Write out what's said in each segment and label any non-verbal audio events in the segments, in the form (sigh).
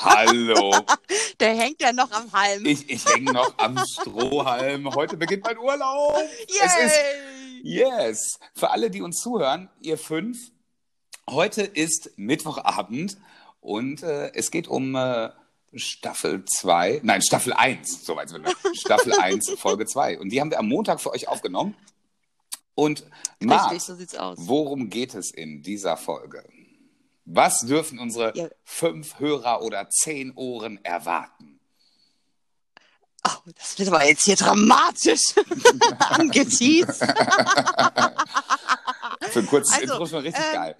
Hallo. (laughs) Der hängt ja noch am Halm. Ich, ich hänge noch am Strohhalm. Heute beginnt mein Urlaub. Yay! Ist, yes. Für alle, die uns zuhören, ihr fünf, heute ist Mittwochabend und äh, es geht um äh, Staffel 2, nein, Staffel 1, soweit sind wir. (laughs) Staffel 1, Folge 2. Und die haben wir am Montag für euch aufgenommen. Und Marc, Richtig, so worum geht es in dieser Folge? Was dürfen unsere Ja. fünf Hörer oder zehn Ohren erwarten? Oh, das wird aber jetzt hier dramatisch (laughs) angeteased. (laughs) Für ein kurzes Also, Intro schon richtig ähm, geil.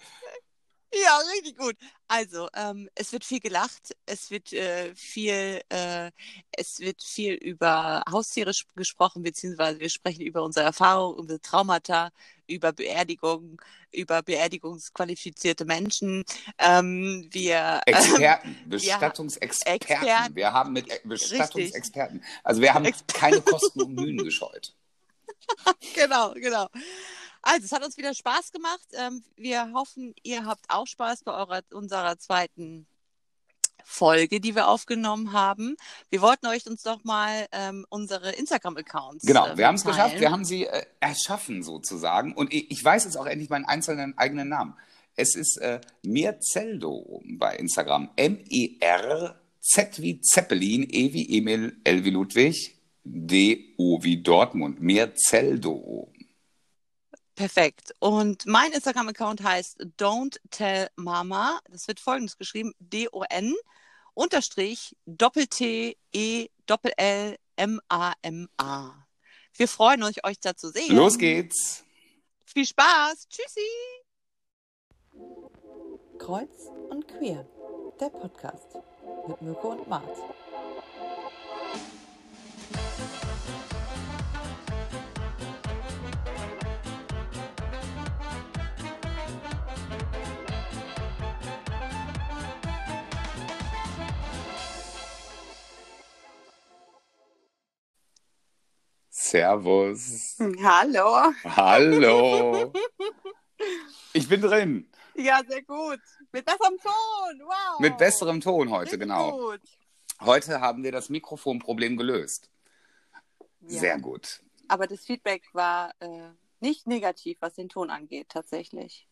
Ja, richtig gut. Also, ähm, es wird viel gelacht, es wird äh, viel, äh, es wird viel über Haustiere gesprochen, beziehungsweise wir sprechen über unsere Erfahrungen, unsere Traumata, über Beerdigungen, über beerdigungsqualifizierte Menschen. Ähm, wir (laughs) Experten, ja, Bestattungsexperten. Experten. Wir haben mit äh, Bestattungsexperten. Also wir haben keine Kosten und Mühen (laughs) gescheut. Genau, genau. Also, es hat uns wieder Spaß gemacht. Ähm, wir hoffen, ihr habt auch Spaß bei eurer, unserer zweiten Folge, die wir aufgenommen haben. Wir wollten euch uns doch mal ähm, unsere Instagram-Accounts. Genau, äh, wir haben es geschafft. Wir haben sie äh, erschaffen sozusagen. Und ich, ich weiß jetzt auch endlich meinen einzelnen eigenen Namen. Es ist äh, Mirzeldo bei Instagram. M-E-R-Z wie Zeppelin, E wie Emil, L wie Ludwig, D-O wie Dortmund. Mirzeldo. Perfekt. Und mein Instagram-Account heißt Don't Tell Mama. Das wird folgendes geschrieben: D-O-N unterstrich Doppel-T E Doppel-L M-A-M-A. Wir freuen uns, euch da zu sehen. Los geht's. Viel Spaß. Tschüssi. Kreuz und Queer, der Podcast mit Mirko und Mart. Servus. Hallo. Hallo. (laughs) Ich bin drin. Ja, sehr gut. Mit besserem Ton. Wow. Mit besserem Ton heute, Richtig genau. Gut. Heute haben wir das Mikrofonproblem gelöst. Ja. Sehr gut. Aber das Feedback war äh, nicht negativ, was den Ton angeht, tatsächlich.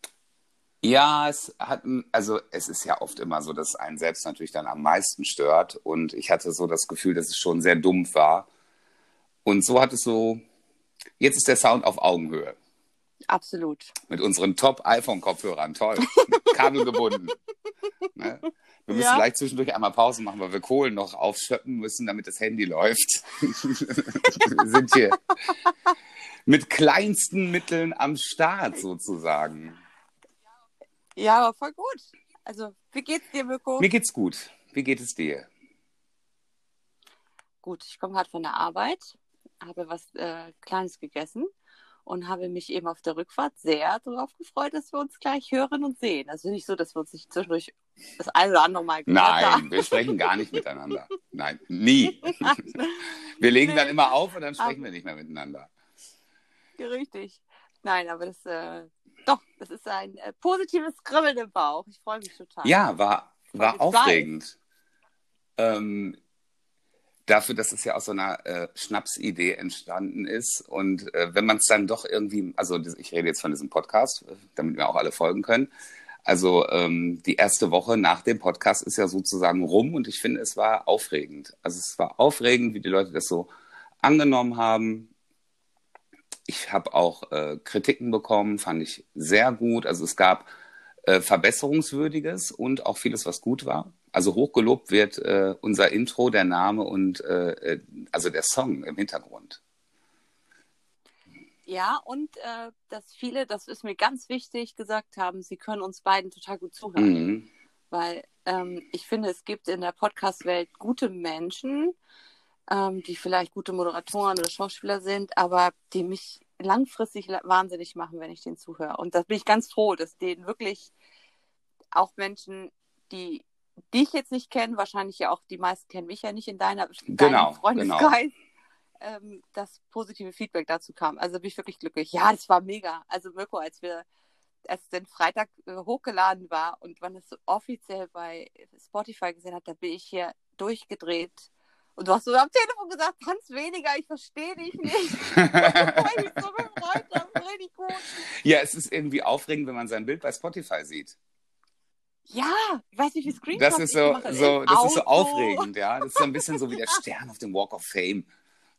Ja, es hat, also es ist ja oft immer so, dass einen selbst natürlich dann am meisten stört. Und ich hatte so das Gefühl, dass es schon sehr dumpf war. Und so hat es so, jetzt ist der Sound auf Augenhöhe. Absolut. Mit unseren Top-iPhone-Kopfhörern. Toll. (laughs) Kabelgebunden. ne? Wir müssen Ja. vielleicht zwischendurch einmal Pause machen, weil wir Kohlen noch aufschöppen müssen, damit das Handy läuft. (laughs) wir sind hier mit kleinsten Mitteln am Start sozusagen. Ja, aber voll gut. Also, wie geht's dir, Mirko? Mir geht's gut. Wie geht es dir? Gut, ich komme gerade von der Arbeit, habe was äh, Kleines gegessen und habe mich eben auf der Rückfahrt sehr darauf gefreut, dass wir uns gleich hören und sehen. Also nicht so, dass wir uns nicht zwischendurch das eine oder andere Mal gehört Nein, haben. wir sprechen gar nicht miteinander. Nein, nie. (laughs) Wir legen dann immer auf und dann sprechen wir nicht mehr miteinander. Richtig. Nein, aber das, äh, doch, das ist ein äh, positives Kribbeln im Bauch. Ich freue mich total. Ja, war, war aufregend. Ähm, dafür, dass es ja aus so einer äh, Schnapsidee entstanden ist. Und äh, wenn man es dann doch irgendwie, also ich rede jetzt von diesem Podcast, äh, damit wir auch alle folgen können. Also ähm, die erste Woche nach dem Podcast ist ja sozusagen rum und ich finde, es war aufregend. Also es war aufregend, wie die Leute das so angenommen haben. Ich habe auch äh, Kritiken bekommen, fand ich sehr gut. Also es gab äh, Verbesserungswürdiges und auch vieles, was gut war. Also hochgelobt wird äh, unser Intro, der Name und äh, äh, also der Song im Hintergrund. Ja, und äh, dass viele, das ist mir ganz wichtig, gesagt haben, sie können uns beiden total gut zuhören. Mhm. Weil ähm, ich finde, es gibt in der Podcast-Welt gute Menschen, ähm, die vielleicht gute Moderatoren oder Schauspieler sind, aber die mich langfristig la- wahnsinnig machen, wenn ich denen zuhöre. Und da bin ich ganz froh, dass denen wirklich auch Menschen, die dich jetzt nicht kennen, wahrscheinlich ja auch die meisten kennen mich ja nicht in deiner Genau, deinem Freundeskreis, ähm, das positive Feedback dazu kam. Also bin ich wirklich glücklich. Ja, das war mega. Also Mirko, als wir als es den Freitag äh, hochgeladen war und man es so offiziell bei Spotify gesehen hat, da bin ich hier durchgedreht. Und du hast so am Telefon gesagt, Tanz weniger, ich verstehe dich nicht. (laughs) ich mich so gefreut, das richtig gut. Ja, es ist irgendwie aufregend, wenn man sein Bild bei Spotify sieht. Ja, ich weiß nicht, wie Screenshots Das ist so, so, das ist so aufregend, ja. Das ist so ein bisschen so wie der Stern auf dem Walk of Fame.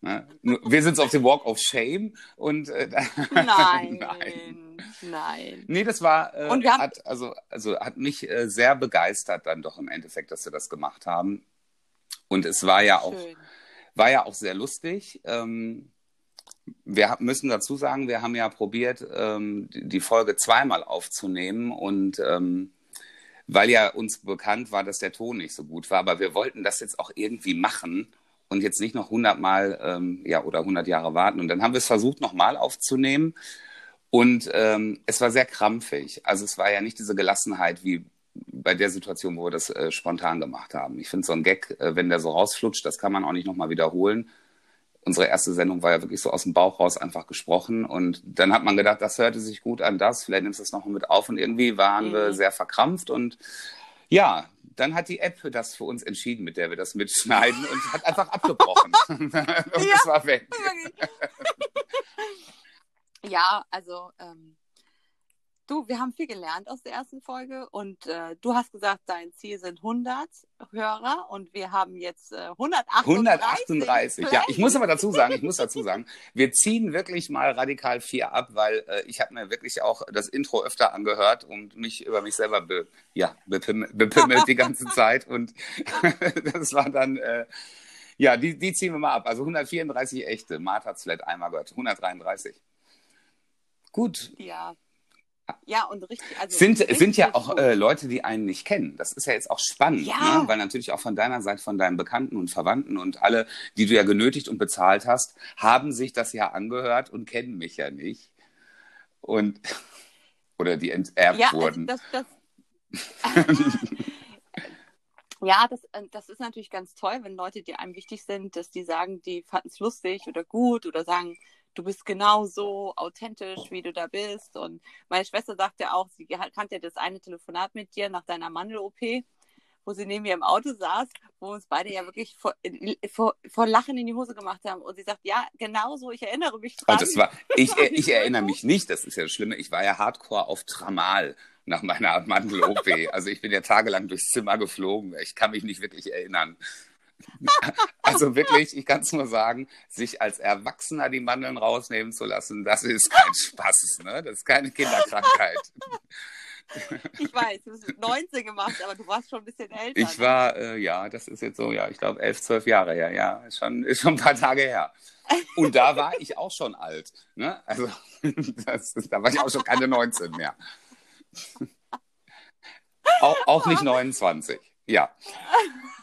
Ne? Wir sind so auf dem Walk of Shame und äh, (laughs) nein, (laughs) nein, nein. Nee, das war äh, Und wir haben- hat, also, also hat mich äh, sehr begeistert dann doch im Endeffekt, dass wir das gemacht haben. Und es war ja auch, Schön. war ja auch sehr lustig. Ähm, wir müssen dazu sagen, wir haben ja probiert, ähm, die die Folge zweimal aufzunehmen und ähm, weil ja uns bekannt war, dass der Ton nicht so gut war, aber wir wollten das jetzt auch irgendwie machen und jetzt nicht noch 100 Mal ähm, ja, oder 100 Jahre warten. Und dann haben wir es versucht, nochmal aufzunehmen und ähm, es war sehr krampfig. Also es war ja nicht diese Gelassenheit wie bei der Situation, wo wir das äh, spontan gemacht haben. Ich finde so ein Gag, äh, wenn der so rausflutscht, das kann man auch nicht nochmal wiederholen. Unsere erste Sendung war ja wirklich so aus dem Bauch raus einfach gesprochen und dann hat man gedacht, das hörte sich gut an, das, vielleicht nimmst du es noch mit auf und irgendwie waren wir Mhm. sehr verkrampft und ja, dann hat die App das für uns entschieden, mit der wir das mitschneiden und hat einfach abgebrochen. (laughs) (laughs) und es war weg. (laughs) Ja, also ähm, du, wir haben viel gelernt aus der ersten Folge und äh, du hast gesagt, dein Ziel sind 100 Hörer und wir haben jetzt äh, 138. 138. Ja, ich muss aber dazu sagen, ich muss dazu sagen, wir ziehen wirklich mal radikal vier ab, weil äh, ich habe mir wirklich auch das Intro öfter angehört und mich über mich selber be, ja, bepimmelt, bepimmelt die ganze (laughs) Zeit und (laughs) das war dann äh, ja, die, die ziehen wir mal ab. Also 134 echte. Martha vielleicht einmal gehört. 133. Gut. Ja. Ja, und richtig. Also Sind, richtig sind ja auch äh, Leute, die einen nicht kennen. Das ist ja jetzt auch spannend, Ja. ne? weil natürlich auch von deiner Seite, von deinen Bekannten und Verwandten und alle, die du ja genötigt und bezahlt hast, haben sich das ja angehört und kennen mich ja nicht. Und (laughs) oder die enterbt ja, also wurden. das, das, (laughs) (laughs) ja, das, äh, das ist natürlich ganz toll, wenn Leute, die einem wichtig sind, dass die sagen, die fanden es lustig oder gut oder sagen, du bist genauso authentisch, wie du da bist. Und meine Schwester sagt ja auch, sie kannte ja das eine Telefonat mit dir nach deiner Mandel-OP, wo sie neben mir im Auto saß, wo uns beide ja wirklich vor, vor, vor Lachen in die Hose gemacht haben. Und sie sagt, ja, genauso, ich erinnere mich dran. Und das war, ich, ich erinnere mich nicht, das ist ja das Schlimme, ich war ja hardcore auf Tramal nach meiner Mandel-OP. Also ich bin ja tagelang durchs Zimmer geflogen. Ich kann mich nicht wirklich erinnern. Also wirklich, ich kann es nur sagen, sich als Erwachsener die Mandeln rausnehmen zu lassen, das ist kein Spaß, ne? Das ist keine Kinderkrankheit. Ich weiß, du hast 19 gemacht, aber du warst schon ein bisschen älter. Ich ne? war, äh, ja, das ist jetzt so, ja, ich glaube elf, zwölf Jahre her, ja, ist schon, ist schon ein paar Tage her. Und da war ich auch schon alt, ne? Also das, da war ich auch schon keine 19 mehr. Auch, auch nicht 29, ja.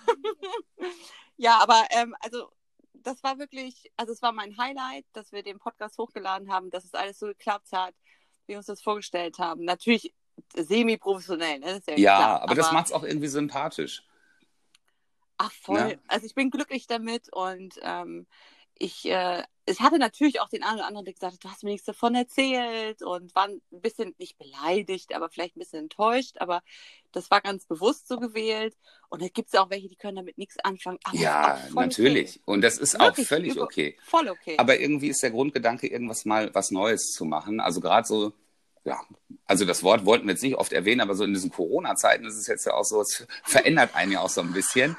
(laughs) Ja, aber ähm, also das war wirklich, also es war mein Highlight, dass wir den Podcast hochgeladen haben, dass es alles so geklappt hat, wie wir uns das vorgestellt haben. Natürlich semi-professionell, ne? Ja, Ja, klar, aber das macht es auch irgendwie sympathisch. Ach voll. Ja. Also ich bin glücklich damit und ähm, ich, äh, ich hatte natürlich auch den einen oder anderen, der gesagt hat, du hast mir nichts davon erzählt und war ein bisschen nicht beleidigt, aber vielleicht ein bisschen enttäuscht, aber das war ganz bewusst so gewählt. Und da gibt es ja auch welche, die können damit nichts anfangen. Aber Ja, natürlich. Und das ist Okay. auch Wirklich, völlig okay. Voll okay. Aber irgendwie ist der Grundgedanke, irgendwas mal was Neues zu machen. Also gerade so, ja, also das Wort wollten wir jetzt nicht oft erwähnen, aber so in diesen Corona-Zeiten ist es jetzt ja auch so, es verändert einen ja auch so ein bisschen.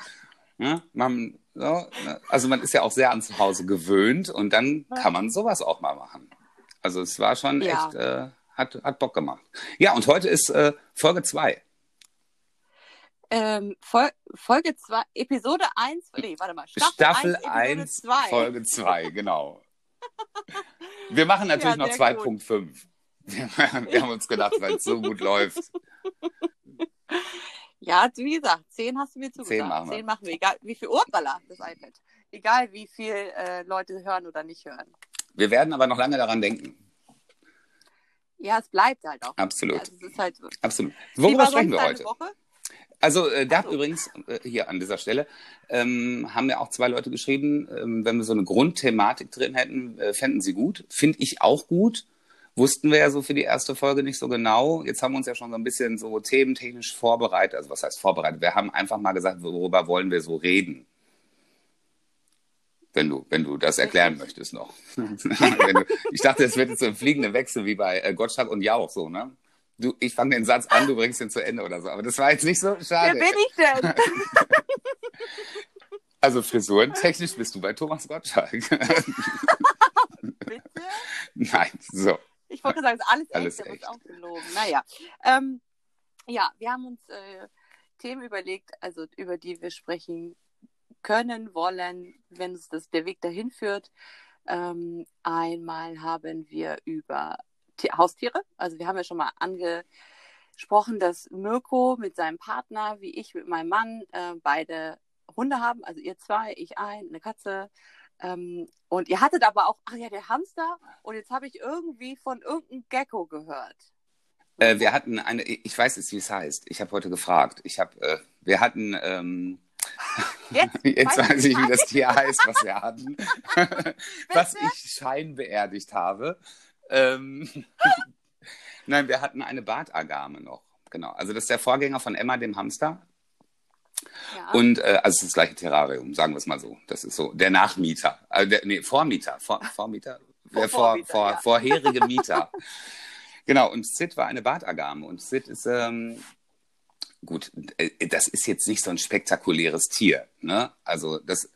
Ja, man, so, ne, also man ist ja auch sehr an zu Hause gewöhnt und dann kann man sowas auch mal machen. Also es war schon Ja. echt, äh, hat, hat Bock gemacht. Ja, und heute ist äh, Folge 2. Ähm, Fol Folge 2, Episode 1, nee, warte mal, Staffel, Staffel 1, 1, Episode 2. Folge 2, genau. (laughs) Wir machen natürlich Ja, noch sehr 2.5. Wir, (laughs) wir haben uns gedacht, weil es so gut läuft. (laughs) Ja, wie gesagt, 10 hast du mir zugesagt. 10 machen wir. 10 machen wir, egal wie viel Urbala das iPad. Egal wie viel äh, Leute hören oder nicht hören. Wir werden aber noch lange daran denken. Ja, es bleibt halt auch. Absolut. Also, es ist halt so. Absolut. Worüber sprechen wir heute? Woche? Also äh, da so. übrigens äh, hier an dieser Stelle ähm, haben ja auch zwei Leute geschrieben, ähm, wenn wir so eine Grundthematik drin hätten, äh, fänden sie gut. Finde ich auch gut. Wussten wir ja so für die erste Folge nicht so genau. Jetzt haben wir uns ja schon so ein bisschen so thementechnisch vorbereitet. Also was heißt vorbereitet? Wir haben einfach mal gesagt, worüber wollen wir so reden? Wenn du, wenn du das erklären möchtest noch. (laughs) du, ich dachte, es wird jetzt so ein fliegender Wechsel wie bei äh, Gottschalk und Jauch so, ne? Du, ich fange den Satz an, du bringst ihn zu Ende oder so. Aber das war jetzt nicht so schade. Wer bin ich denn? (laughs) Also frisurentechnisch bist du bei Thomas Gottschalk. (laughs) Bitte? Nein, so. Ich wollte sagen, es ist alles, Alles echt, es echt. auch gelogen. Naja. Ähm, ja, wir haben uns äh, Themen überlegt, also über die wir sprechen können, wollen, wenn uns das der Weg dahin führt. Ähm, einmal haben wir über Ti- Haustiere. Also wir haben ja schon mal angesprochen, dass Mirko mit seinem Partner, wie ich mit meinem Mann, äh, beide Hunde haben. Also ihr zwei, ich ein, eine Katze. Ähm, und ihr hattet aber auch, ach ja, der Hamster. Und jetzt habe ich irgendwie von irgendeinem Gecko gehört. Äh, wir hatten eine, ich weiß jetzt, wie es heißt. Ich habe heute gefragt. Ich habe, äh, wir hatten, ähm, (laughs) Jetzt, (laughs) jetzt weiß ich wie das Tier heißt, was wir hatten, (laughs) was ich scheinbeerdigt habe. Ähm, Nein, wir hatten eine Bartagame noch. Genau. Also das ist der Vorgänger von Emma, dem Hamster. Ja. Und äh, also es ist das gleiche Terrarium, sagen wir es mal so. Das ist so der Nachmieter, äh, der, nee, Vormieter, Vor, Vormieter, vor, Vormieter, vor, ja. vorherige (laughs) Mieter. genau. Und Sid war eine Bartagame und Sid ist ähm, gut. Äh, das ist jetzt nicht so ein spektakuläres Tier, ne? Also das.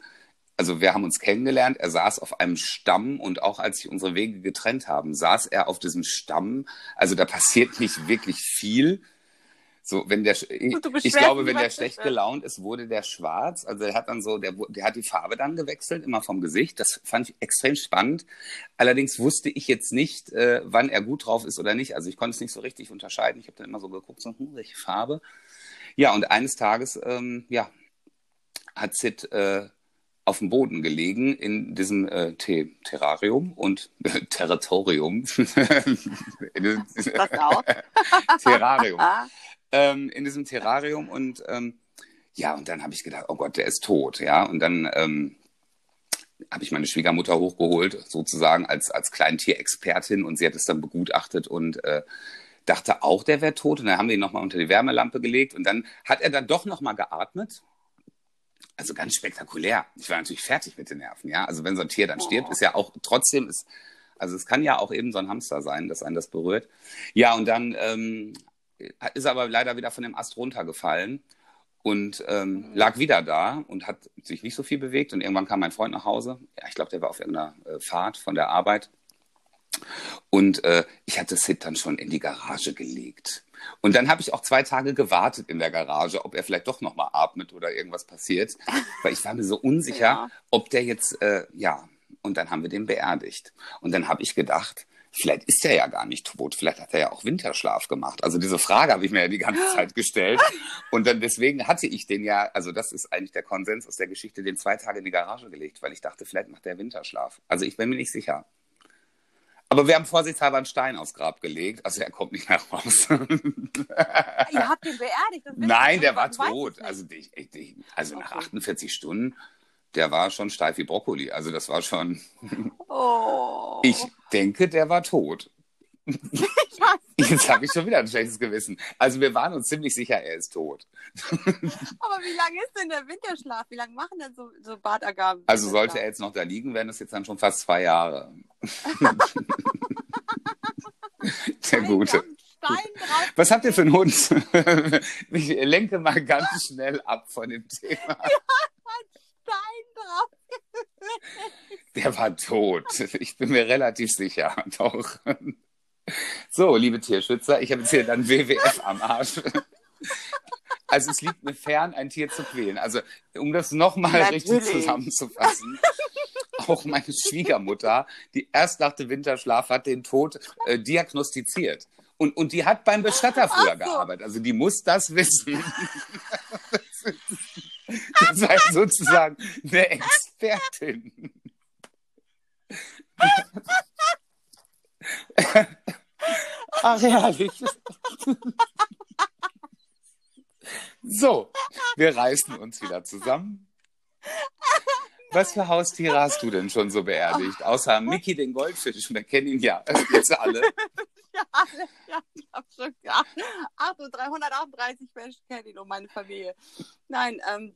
Also wir haben uns kennengelernt, er saß auf einem Stamm und auch als sich unsere Wege getrennt haben, saß er auf diesem Stamm. Also da passiert nicht wirklich viel. So, wenn der, ich, ich glaube, wenn der du schlecht beschwerst. gelaunt ist, wurde der schwarz. Also er hat dann so, der, der hat die Farbe dann gewechselt, immer vom Gesicht. Das fand ich extrem spannend. Allerdings wusste ich jetzt nicht, äh, wann er gut drauf ist oder nicht. Also ich konnte es nicht so richtig unterscheiden. Ich habe dann immer so geguckt, so, hm, welche Farbe. Ja, und eines Tages, ähm, ja, hat Sid äh, auf dem Boden gelegen in diesem äh, Te Terrarium und Territorium. In (laughs) diesem- Das auch. Terrarium ähm, in diesem Terrarium und ähm, ja, und dann habe ich gedacht, oh Gott, der ist tot, ja, und dann ähm, habe ich meine Schwiegermutter hochgeholt, sozusagen als, als Kleintierexpertin und sie hat es dann begutachtet und äh, dachte auch, der wäre tot und dann haben wir ihn nochmal unter die Wärmelampe gelegt und dann hat er dann doch nochmal geatmet. Also ganz spektakulär. Ich war natürlich fertig mit den Nerven, ja. Also wenn so ein Tier dann stirbt, ist ja auch trotzdem, ist, also es kann ja auch eben so ein Hamster sein, dass einen das berührt. Ja, und dann ähm, ist er aber leider wieder von dem Ast runtergefallen und ähm, lag wieder da und hat sich nicht so viel bewegt. Und irgendwann kam mein Freund nach Hause. Ja, ich glaube, der war auf irgendeiner äh, Fahrt von der Arbeit. Und äh, ich hatte Sid dann schon in die Garage gelegt. Und dann habe ich auch zwei Tage gewartet in der Garage, ob er vielleicht doch nochmal atmet oder irgendwas passiert. (laughs) Weil ich war mir so unsicher, Ja. ob der jetzt, äh, ja. Und dann haben wir den beerdigt. Und dann habe ich gedacht, vielleicht ist er ja gar nicht tot. Vielleicht hat er ja auch Winterschlaf gemacht. Also diese Frage habe ich mir ja die ganze Zeit gestellt. Und dann deswegen hatte ich den ja, also das ist eigentlich der Konsens aus der Geschichte, den zwei Tage in die Garage gelegt, weil ich dachte, vielleicht macht er Winterschlaf. Also ich bin mir nicht sicher. Aber wir haben vorsichtshalber einen Stein aufs Grab gelegt, also er kommt nicht mehr raus. ihr habt den beerdigt. (laughs) Nein, der war tot. Also, ich, ich, also nach Okay. 48 Stunden, der war schon steif wie Brokkoli. Also das war schon. Oh. Ich denke, der war tot. Jetzt habe ich schon wieder ein schlechtes Gewissen. Also wir waren uns ziemlich sicher, er ist tot. Aber wie lange ist denn der Winterschlaf? Wie lange machen denn so, so Bartagaben? Also sollte er jetzt noch da liegen, wären das jetzt dann schon fast zwei Jahre. (laughs) Der Gute. Was habt ihr für einen Hund? (laughs) Ich lenke mal ganz schnell ab von dem Thema. Stein drauf. Der war tot. Ich bin mir relativ sicher. Doch. So, liebe Tierschützer, ich habe jetzt hier dann WWF am Arsch. Also es liegt mir fern, ein Tier zu quälen. Also um das nochmal richtig zusammenzufassen. Auch meine Schwiegermutter, die erst nach dem Winterschlaf hat den Tod äh, diagnostiziert. Und, und die hat beim Bestatter früher so. gearbeitet. Also die muss das wissen. Das (laughs) (laughs) war sozusagen eine Expertin. (laughs) Ach, herrlich. So, wir reißen uns wieder zusammen. Was für Haustiere hast du denn schon so beerdigt? Außer (laughs) Mickey den Goldfisch, wir kennen ihn ja (laughs) jetzt alle. (laughs) Ja, alle. Ja, ich habe schon ja, 338 Menschen kennen ihn und meine Familie. Nein, ähm,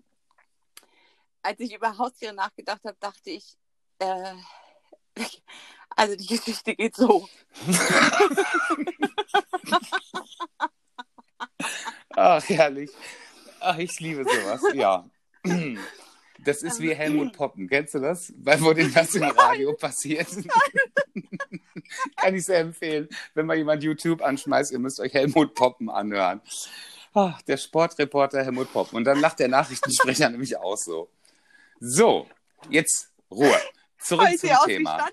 als ich über Haustiere nachgedacht habe, dachte ich, äh, also die Geschichte geht so. Ach, herrlich. Ach, ich liebe sowas, ja. Das ist wie Helmut (clears throat) Poppen. Kennst du das? Weil wo denn das im (laughs) Radio passiert? (laughs) Kann ich sehr empfehlen. Wenn mal jemand YouTube anschmeißt, ihr müsst euch Helmut Poppen anhören. Ach, der Sportreporter Helmut Poppen. Und dann lacht der Nachrichtensprecher (laughs) nämlich auch so. So, jetzt Ruhe. Zurück Weil zum Thema.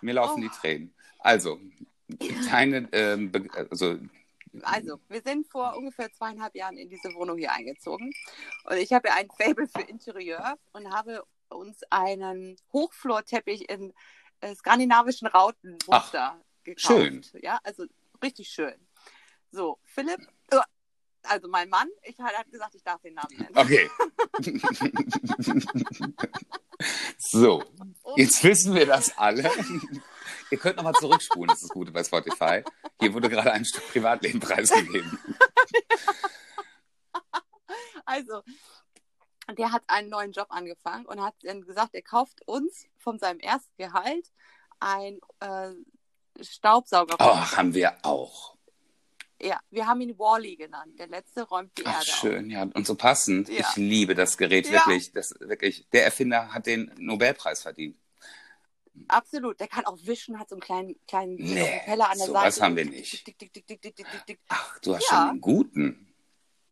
Mir laufen Oh. die Tränen. Also, (clears throat) keine, ähm, also, Also, wir sind vor ungefähr zweieinhalb Jahren in diese Wohnung hier eingezogen. Und ich habe ja ein Fable für Interieur und habe uns einen Hochflorteppich in äh, skandinavischen Rautenmuster gekauft. schön. Ja, also richtig schön. So, Philipp, äh, also mein Mann, ich hat hat gesagt, ich darf den Namen nennen. okay. (laughs) so, jetzt wissen wir das alle. (laughs) Ihr könnt nochmal zurückspulen, das ist das Gute bei Spotify. Hier wurde gerade ein Stück Privatleben preisgegeben. Also, der hat einen neuen Job angefangen und hat dann gesagt, er kauft uns von seinem ersten Gehalt ein äh, Staubsauger. Oh, haben wir auch. Ja, wir haben ihn Wally genannt. Der letzte räumt die Ach, Erde schön, ja. Und so passend. Ja. Ich liebe das Gerät Ja. wirklich. Das, wirklich. Der Erfinder hat den Nobelpreis verdient. Absolut. Der kann auch wischen, hat so einen kleinen, kleinen Nee, Propeller an der sowas Seite. haben wir nicht. Dick, dick, dick. Ach, du hast Ja. schon einen guten.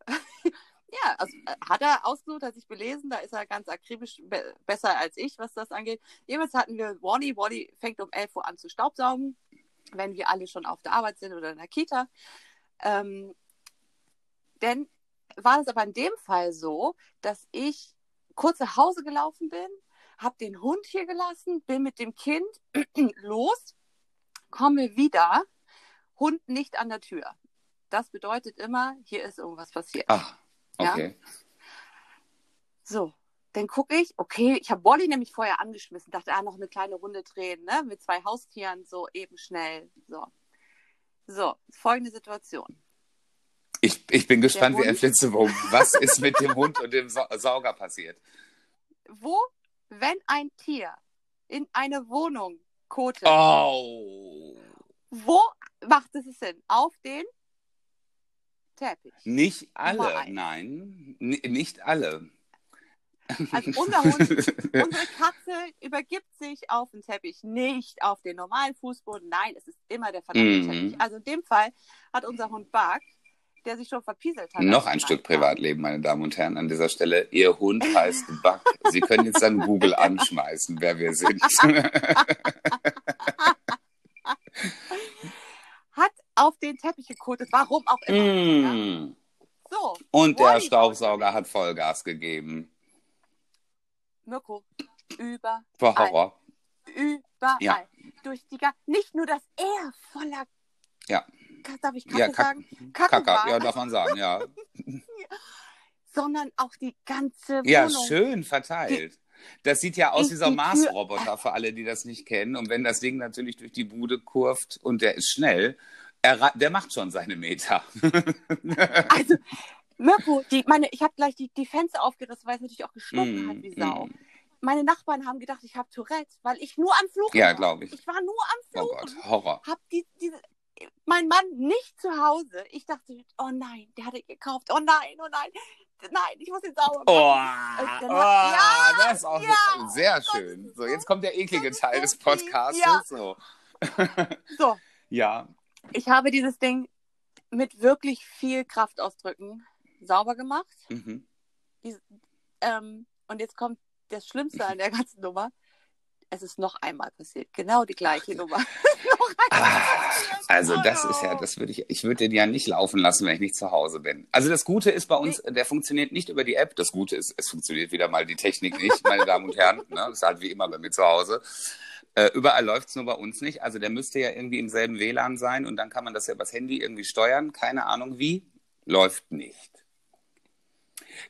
(laughs) Ja, also äh, hat er ausgesucht, hat sich belesen, da ist er ganz akribisch be besser als ich, was das angeht. Jeweils hatten wir Wally. Wally fängt um 11 Uhr an zu staubsaugen, wenn wir alle schon auf der Arbeit sind oder in der Kita. Ähm, denn war es aber in dem Fall so, dass ich kurz nach Hause gelaufen bin, habe den Hund hier gelassen, bin mit dem Kind (clears throat) los, komme wieder, Hund nicht an der Tür. Das bedeutet immer, hier ist irgendwas passiert. Ach, Ja. okay. So, dann gucke ich, okay, ich habe Wally nämlich vorher angeschmissen, dachte, ah, noch eine kleine Runde drehen, ne, mit zwei Haustieren, so eben schnell, so. So, folgende Situation. Ich, ich bin gespannt wie ein Flitzebogen. Was ist mit dem (laughs) Hund und dem Sa Sauger passiert? Wo, wenn ein Tier in eine Wohnung kotet, Oh. wo macht es Sinn? Auf den Teppich. Nicht alle, nein. Nicht alle. Also unser Hund, (laughs) unsere Katze übergibt sich auf den Teppich, nicht auf den normalen Fußboden. Nein, es ist immer der verdammte Mhm. Teppich. Also in dem Fall hat unser Hund Buck, der sich schon verpieselt hat. Noch ein Stück. Privatleben, meine Damen und Herren, an dieser Stelle. Ihr Hund heißt Buck. Sie können jetzt dann Google anschmeißen, wer wir sind. (laughs) Hat auf den Teppich gekotet, warum auch immer. Ja? Mm. So, Und der Staubsauger hat Vollgas gegeben. Mirko, über, War Horror. überall. Ja. Durch die Ga nicht nur, dass er voller, Ja. Darf ich Kacke Ja, Kack- sagen? Kacke Kacker, war, ja, darf man sagen, (laughs) ja. sondern auch die ganze Wohnung. Ja, schön verteilt. Das sieht ja aus wie so ein Mars-Roboter für alle, die das nicht kennen. Und wenn das Ding natürlich durch die Bude kurft und der ist schnell, er, der macht schon seine Meter. (laughs) Also, Mirko, die, meine, ich habe gleich die, die Fenster aufgerissen, weil es natürlich auch gestunken hat wie Mm, Sau. mm. Meine Nachbarn haben gedacht, ich habe Tourette, weil ich nur am Fluchen Ja, war. glaube ich. Ich war nur am Oh Fluchen. Gott, Horror. Hab die, diese, mein Mann nicht zu Hause. Ich dachte, oh nein, der hat ihn gekauft. Oh nein, oh nein. Nein, ich muss ihn sauber machen. Oh, dann oh hat- ja, das ist auch ja, sehr schön. So, jetzt kommt der eklige Teil des. Podcasts. Ja. So. So, (laughs) ja, ich habe dieses Ding mit wirklich viel Kraftausdrücken sauber gemacht. mhm. Ähm, und jetzt kommt das Schlimmste an der (laughs) ganzen Nummer. Es ist noch einmal passiert. Genau die gleiche Nummer. (laughs) passiert. Also Oh das ist ja, das würde ich, ich würde den ja nicht laufen lassen, wenn ich nicht zu Hause bin. Also das Gute ist bei uns, der funktioniert nicht über die App. Das Gute ist, es funktioniert wieder mal die Technik nicht, meine Damen und Herren. Ne? Das ist halt wie immer bei mir zu Hause. Äh, überall läuft's nur bei uns nicht. Also der müsste ja irgendwie im selben WLAN sein und dann kann man das ja übers Handy irgendwie steuern. Keine Ahnung wie. Läuft nicht.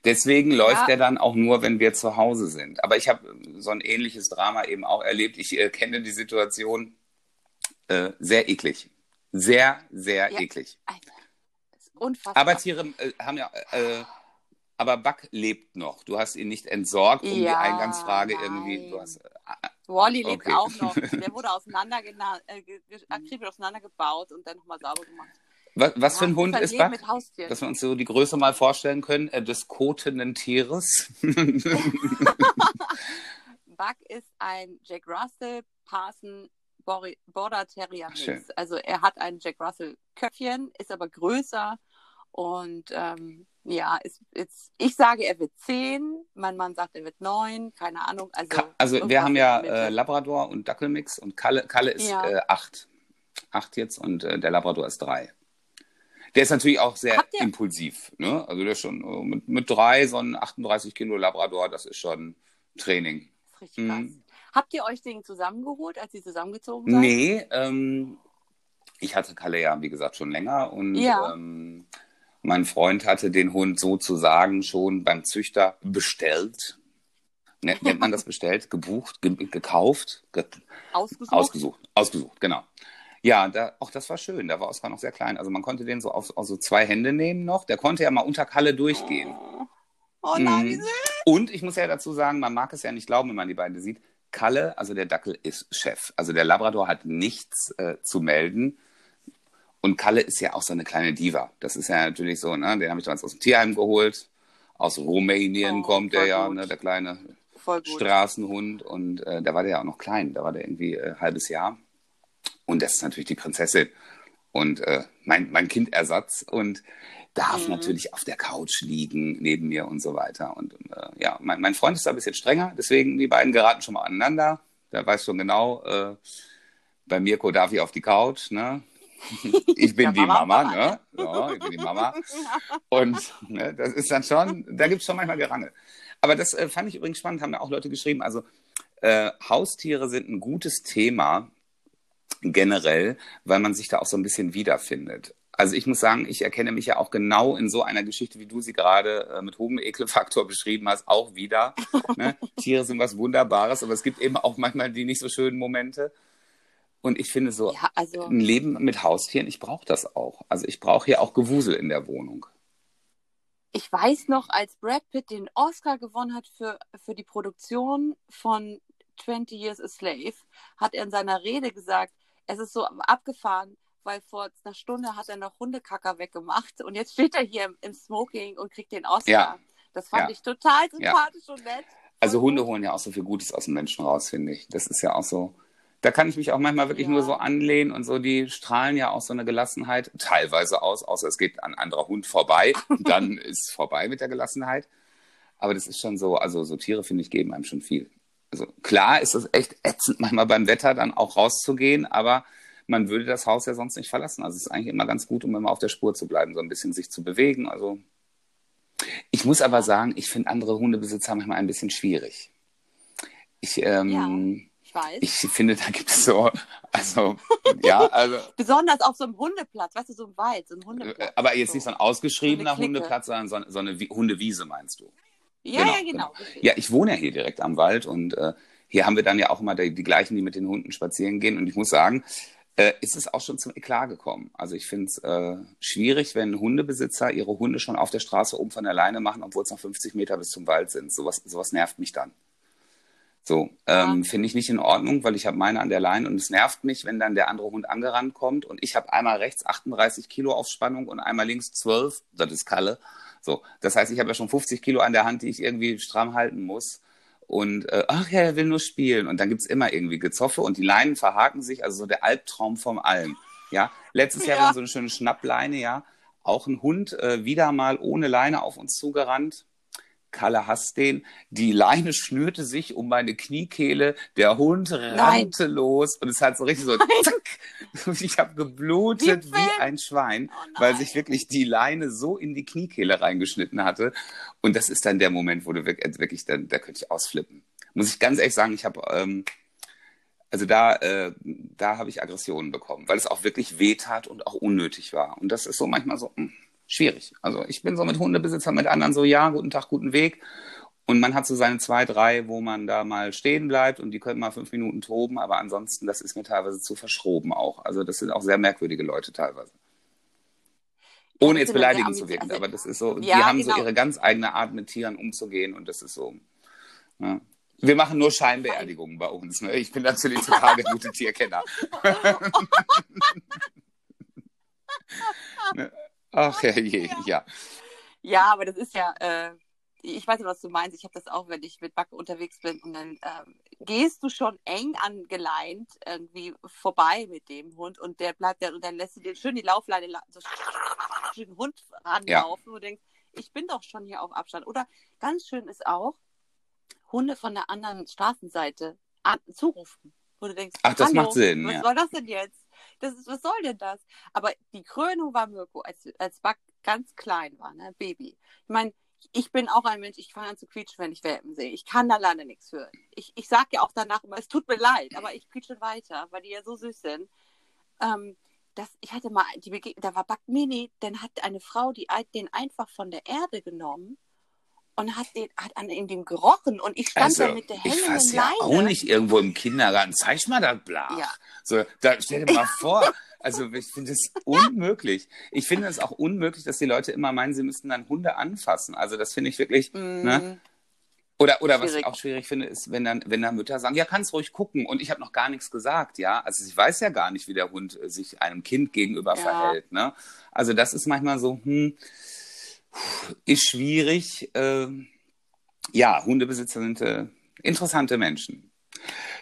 Deswegen läuft Ja. der dann auch nur, wenn wir zu Hause sind. Aber ich habe so ein ähnliches Drama eben auch erlebt. Ich äh, kenne die Situation äh, sehr eklig. Sehr, sehr Ja. eklig. Alter, unfassbar. Aber Tiere äh, haben ja, äh, aber Buck lebt noch. Du hast ihn nicht entsorgt, um die Ja, Eingangsfrage nein. irgendwie. Du hast, äh, Wally lebt Okay. auch noch. (laughs) Der wurde auseinandergena- äh, ge- auseinandergebaut und dann nochmal sauber gemacht. Was, was für ein Ja, Hund ist Haustieren. Dass wir uns so die Größe mal vorstellen können, äh, des kotenden Tieres. (laughs) Buck ist ein Jack Russell Parson Bor- Border Terrier Mix. Also er hat ein Jack Russell Köpfchen, ist aber größer und ähm, ja, ist jetzt, ich sage, er wird zehn, mein Mann sagt, er wird neun, keine Ahnung. Also, Ka- Also wir haben ja äh, Labrador und Dackelmix und Kalle, Kalle ist Ja. äh, acht. Acht jetzt und äh, der Labrador ist drei. Der ist natürlich auch sehr impulsiv. Ne? Also der ist schon äh, mit, mit drei, so ein 38 Kilo Labrador, das ist schon Training. Richtig krass. Mhm. Habt ihr euch den zusammengeholt, als ihr zusammengezogen seid? Nee, ähm, ich hatte Kalle ja, wie gesagt, schon länger und Ja. ähm, mein Freund hatte den Hund sozusagen schon beim Züchter bestellt. Ne- Nennt man das (laughs) bestellt? Gebucht, ge gekauft, ge Ausgesucht? Ausgesucht, ausgesucht, genau. Ja, da, auch das war schön. Da war Oskar noch sehr klein. Also man konnte den so auf, auf so zwei Hände nehmen noch. Der konnte ja mal unter Kalle durchgehen. Oh nein, wie Mhm. Und ich muss ja dazu sagen, man mag es ja nicht glauben, wenn man die beiden sieht. Kalle, also der Dackel, ist Chef. Also der Labrador hat nichts äh, zu melden. Und Kalle ist ja auch so eine kleine Diva. Das ist ja natürlich so, ne? Den habe ich damals aus dem Tierheim geholt. Aus Rumänien Oh, kommt der ja, ne? Der kleine. Straßenhund und äh, da war der ja auch noch klein, da war der irgendwie äh, halbes Jahr. Und das ist natürlich die Prinzessin und äh, mein, mein Kindersatz und darf Mhm. natürlich auf der Couch liegen neben mir und so weiter. Und äh, ja, mein, mein Freund ist da ein bisschen strenger, deswegen die beiden geraten schon mal aneinander. Der weiß schon genau, äh, bei Mirko darf ich auf die Couch, ne? (laughs) Ich bin Ja, die Mama, Mama, ne? Ja, ich bin die Mama. (laughs) Und ne, das ist dann schon, da gibt es schon manchmal Gerangel. Aber das äh, fand ich übrigens spannend, haben ja auch Leute geschrieben. Also äh, Haustiere sind ein gutes Thema generell, weil man sich da auch so ein bisschen wiederfindet. Also ich muss sagen, ich erkenne mich ja auch genau in so einer Geschichte, wie du sie gerade äh, mit hohem Ekelfaktor (laughs) beschrieben hast, auch wieder. ne? (laughs) Tiere sind was Wunderbares, aber es gibt eben auch manchmal die nicht so schönen Momente. Und ich finde so, Ja, also ein Leben mit Haustieren, ich brauche das auch. Also ich brauche hier auch Gewusel in der Wohnung. ich weiß noch, als Brad Pitt den Oscar gewonnen hat für, für die Produktion von 20 Years a Slave, hat er in seiner Rede gesagt, es ist so abgefahren, weil vor einer Stunde hat er noch Hundekacker weggemacht und jetzt steht er hier im, im Smoking und kriegt den Oscar. Ja. Das fand Ja. ich total sympathisch und nett. Also Hunde holen ja auch so viel Gutes aus dem Menschen raus, finde ich. Das ist ja auch so. Da kann ich mich auch manchmal wirklich Ja. nur so anlehnen und so, die strahlen ja auch so eine Gelassenheit teilweise aus, außer es geht ein anderer Hund vorbei, (laughs) dann ist vorbei mit der Gelassenheit. Aber das ist schon so, also so Tiere, finde ich, geben einem schon viel. Also klar ist es echt ätzend, manchmal beim Wetter dann auch rauszugehen, aber man würde das Haus ja sonst nicht verlassen. Also es ist eigentlich immer ganz gut, um immer auf der Spur zu bleiben, so ein bisschen sich zu bewegen. Also ich muss aber sagen, ich finde andere Hundebesitzer manchmal ein bisschen schwierig. Ich, ähm, Ich weiß. ich finde, da gibt es so, also, ja, also, (laughs) Besonders auf so einem Hundeplatz, weißt du, so im Wald, so ein Hundeplatz. äh, aber jetzt nicht so ein ausgeschriebener So. Hundeplatz, sondern so, so eine Wie- Hundewiese, meinst du? Ja, genau, ja, genau. Ja, ich wohne ja hier direkt am Wald und äh, hier haben wir dann ja auch immer die, die gleichen, die mit den Hunden spazieren gehen. Und ich muss sagen, äh, ist es auch schon zum Eklat gekommen. Also ich finde es äh, schwierig, wenn Hundebesitzer ihre Hunde schon auf der Straße oben von der Leine machen, obwohl es noch 50 Meter bis zum Wald sind. Sowas, sowas nervt mich dann. So, ähm, finde ich nicht in Ordnung, weil ich habe meine an der Leine und es nervt mich, wenn dann der andere Hund angerannt kommt und ich habe einmal rechts 38 Kilo auf Spannung und einmal links 12, das ist Kalle. So, das heißt, ich habe ja schon 50 Kilo an der Hand, die ich irgendwie stramm halten muss. Und äh, ach ja, er will nur spielen. Und dann gibt's immer irgendwie Gezoffe und die Leinen verhaken sich, also so der Albtraum vom Allen. Ja, letztes Jahr Ja. war so eine schöne Schnappleine, ja. Auch ein Hund äh, wieder mal ohne Leine auf uns zugerannt. Kalle hasst den. Die Leine schnürte sich um meine Kniekehle. Der Hund rannte los und es hat so richtig so zack. Und (laughs) ich habe geblutet Wie wie ein Schwein, Oh nein. weil sich wirklich die Leine so in die Kniekehle reingeschnitten hatte. Und das ist dann der Moment, wo du wirklich, wirklich dann, da könnte ich ausflippen. Muss ich ganz ehrlich sagen, ich habe, ähm, also da, äh, da habe ich Aggressionen bekommen, weil es auch wirklich wehtat und auch unnötig war. Und das ist so manchmal so, mh, schwierig. Also ich bin so mit Hundebesitzern, mit anderen so, ja, guten Tag, guten Weg. Und man hat so seine zwei, drei, wo man da mal stehen bleibt und die können mal fünf Minuten toben, aber ansonsten, das ist mir teilweise zu verschroben auch. Also das sind auch sehr merkwürdige Leute teilweise. Ohne jetzt beleidigend zu wirken, aber das ist so, ja, die haben genau. so ihre ganz eigene Art, mit Tieren umzugehen und das ist so. Ja. Wir machen nur Scheinbeerdigungen bei uns. Ne? Ich bin natürlich total der gute (laughs) Tierkenner. (laughs) (laughs) Ne? Ach ja, ja. Ja, aber das ist ja, äh, ich weiß nicht, was du meinst. Ich habe das auch, wenn ich mit Backe unterwegs bin und dann ähm, gehst du schon eng angeleint irgendwie vorbei mit dem Hund und der bleibt dann und dann lässt du den schön die Laufleine so den Hund ranlaufen ja. und denkst, ich bin doch schon hier auf Abstand. Oder ganz schön ist auch, Hunde von der anderen Straßenseite zurufen. Wo du denkst, Ach, das macht Sinn. Was ja. soll das denn jetzt? Das ist, was soll denn das? Aber die Krönung war Mirko, als, als Buck ganz klein war, ne, Baby. Ich meine, ich bin auch ein Mensch, ich fange an zu quietschen, wenn ich Welpen sehe. Ich kann da leider nichts hören. Ich, ich sage ja auch danach immer, es tut mir leid, aber ich quietsche weiter, weil die ja so süß sind. Ähm, das, ich hatte mal die Begegnung, da war Buck Mini, dann hat eine Frau die, den einfach von der Erde genommen und hat, den, hat an dem gerochen und ich stand also, da mit der hängenden ich ja Leine. auch nicht irgendwo im Kindergarten. Zeig mal das Blach. Ja. So, da stell dir mal (laughs) vor. Also ich finde es unmöglich. Ich finde es auch unmöglich, dass die Leute immer meinen, sie müssten dann Hunde anfassen. Also das finde ich wirklich. Mm. Ne? Oder, oder was ich auch schwierig finde, ist, wenn dann, wenn dann Mütter sagen, ja, kannst ruhig gucken und ich habe noch gar nichts gesagt, ja. Also ich weiß ja gar nicht, wie der Hund äh, sich einem Kind gegenüber ja. verhält. Ne? Also das ist manchmal so, hm, ist schwierig. Äh, ja, Hundebesitzer sind äh, interessante Menschen.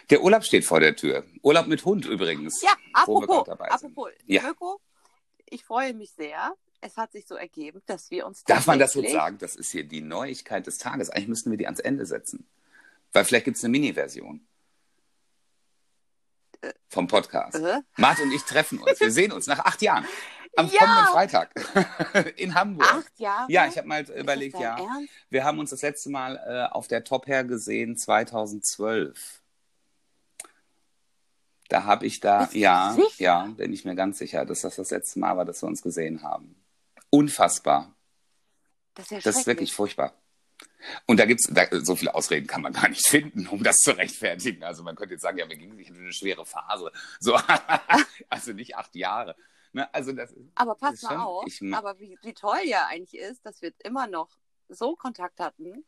Der Urlaub steht vor der Tür. Urlaub mit Hund übrigens. Ja, apropos, apropos. Ja. Mirko, ich freue mich sehr. Es hat sich so ergeben, dass wir uns. Darf man das jetzt sagen? Das ist hier die Neuigkeit des Tages. Eigentlich müssten wir die ans Ende setzen. Weil vielleicht gibt es eine Mini-Version. Äh, vom Podcast. Äh? Mart und ich treffen uns. Wir sehen uns nach acht Jahren. (laughs) Am ja. kommenden Freitag (laughs) in Hamburg. Acht Jahre? Ja, ich habe mal überlegt, ja. Ernst? Wir haben uns das letzte Mal äh, auf der Top Hair gesehen 2012. Da habe ich da, Bist ja, ja, bin ich mir ganz sicher, dass das das letzte Mal war, dass wir uns gesehen haben. Unfassbar. Das ist, das ist wirklich furchtbar. Und da gibt es, so viele Ausreden kann man (laughs) gar nicht finden, um das zu rechtfertigen. Also man könnte jetzt sagen, ja, mir ging sich eine schwere Phase. So, (laughs) also nicht acht Jahre. Ne? Also das aber pass mal auf, ich, aber wie, wie toll ja eigentlich ist, dass wir immer noch so Kontakt hatten,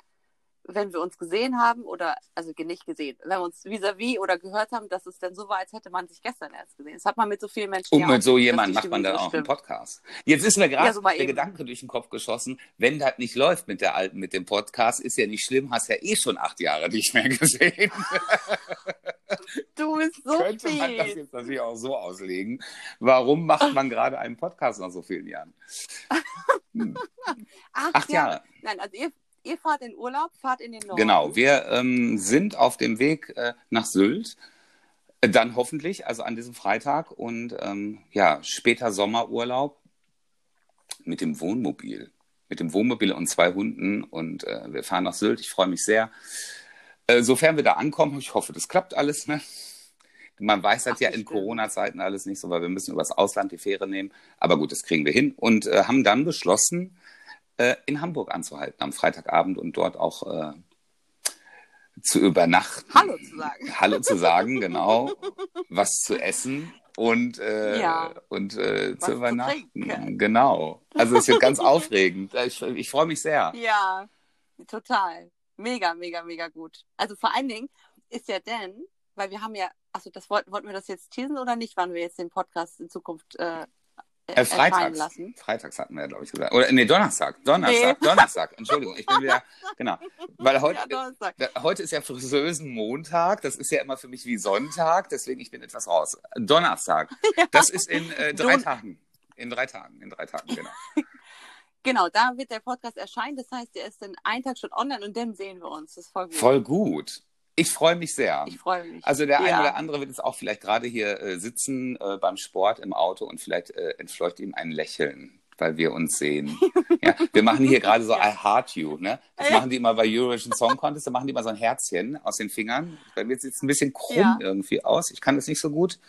wenn wir uns gesehen haben oder, also nicht gesehen, wenn wir uns vis-à-vis -vis oder gehört haben, dass es dann so war, als hätte man sich gestern erst gesehen. Das hat man mit so vielen Menschen. Und mit so jemandem macht man dann auch einen Podcast. Jetzt ist mir gerade ja, so der eben. Gedanke durch den Kopf geschossen, wenn das nicht läuft mit der alten, mit dem Podcast, ist ja nicht schlimm, hast ja eh schon acht Jahre nicht mehr gesehen. (laughs) Du bist so Könnte viel. man das jetzt natürlich auch so auslegen. Warum macht man gerade einen Podcast nach so vielen Jahren? (laughs) Hm. Acht, acht Jahre. Jahre. Nein, also ihr, ihr fahrt in Urlaub, fahrt in den Norden. Genau, wir ähm, sind auf dem Weg äh, nach Sylt. Äh, dann hoffentlich, also an diesem Freitag und ähm, ja, später Sommerurlaub mit dem Wohnmobil. Mit dem Wohnmobil und zwei Hunden und äh, wir fahren nach Sylt. Ich freue mich sehr. Äh, sofern wir da ankommen, ich hoffe, das klappt alles. Ne? Man weiß das Ach, ja in Corona-Zeiten alles nicht so, weil wir müssen übers Ausland die Fähre nehmen. Aber gut, das kriegen wir hin und äh, haben dann beschlossen, äh, in Hamburg anzuhalten am Freitagabend und dort auch äh, zu übernachten. Hallo zu sagen. (laughs) Hallo zu sagen, genau. (laughs) was zu essen und, äh, ja. und äh, zu übernachten. Zu genau. Also es wird ganz (laughs) aufregend. Ich, ich freue mich sehr. Ja, total. Mega, mega, mega gut. Also vor allen Dingen ist ja denn, weil wir haben ja, also das wollten, wollten wir das jetzt teasen oder nicht, wann wir jetzt den Podcast in Zukunft äh, äh, Freitags. Lassen. Freitags hatten wir, glaube ich, gesagt. Oder nee, Donnerstag. Donnerstag. Nee. Donnerstag. Entschuldigung, ich bin wieder. (laughs) Genau. Weil heute, ja, heute ist ja Friseusen Montag. Das ist ja immer für mich wie Sonntag. Deswegen ich bin etwas raus. Donnerstag. (laughs) Ja. Das ist in äh, drei Don Tagen. In drei Tagen. In drei Tagen, genau. (laughs) Genau, da wird der Podcast erscheinen. Das heißt, der ist in einem Tag schon online und dann sehen wir uns. Das ist voll gut. Voll gut. Ich freue mich sehr. Ich freue mich. Also der ja. eine oder andere wird jetzt auch vielleicht gerade hier äh, sitzen äh, beim Sport im Auto und vielleicht äh, entfleucht ihm ein Lächeln, weil wir uns sehen. (laughs) ja, wir machen hier gerade so ja. I Heart You, ne? Das machen die immer bei Eurovision Song Contest, da machen die immer so ein Herzchen aus den Fingern. Bei mir sieht es ein bisschen krumm ja. irgendwie aus. Ich kann das nicht so gut.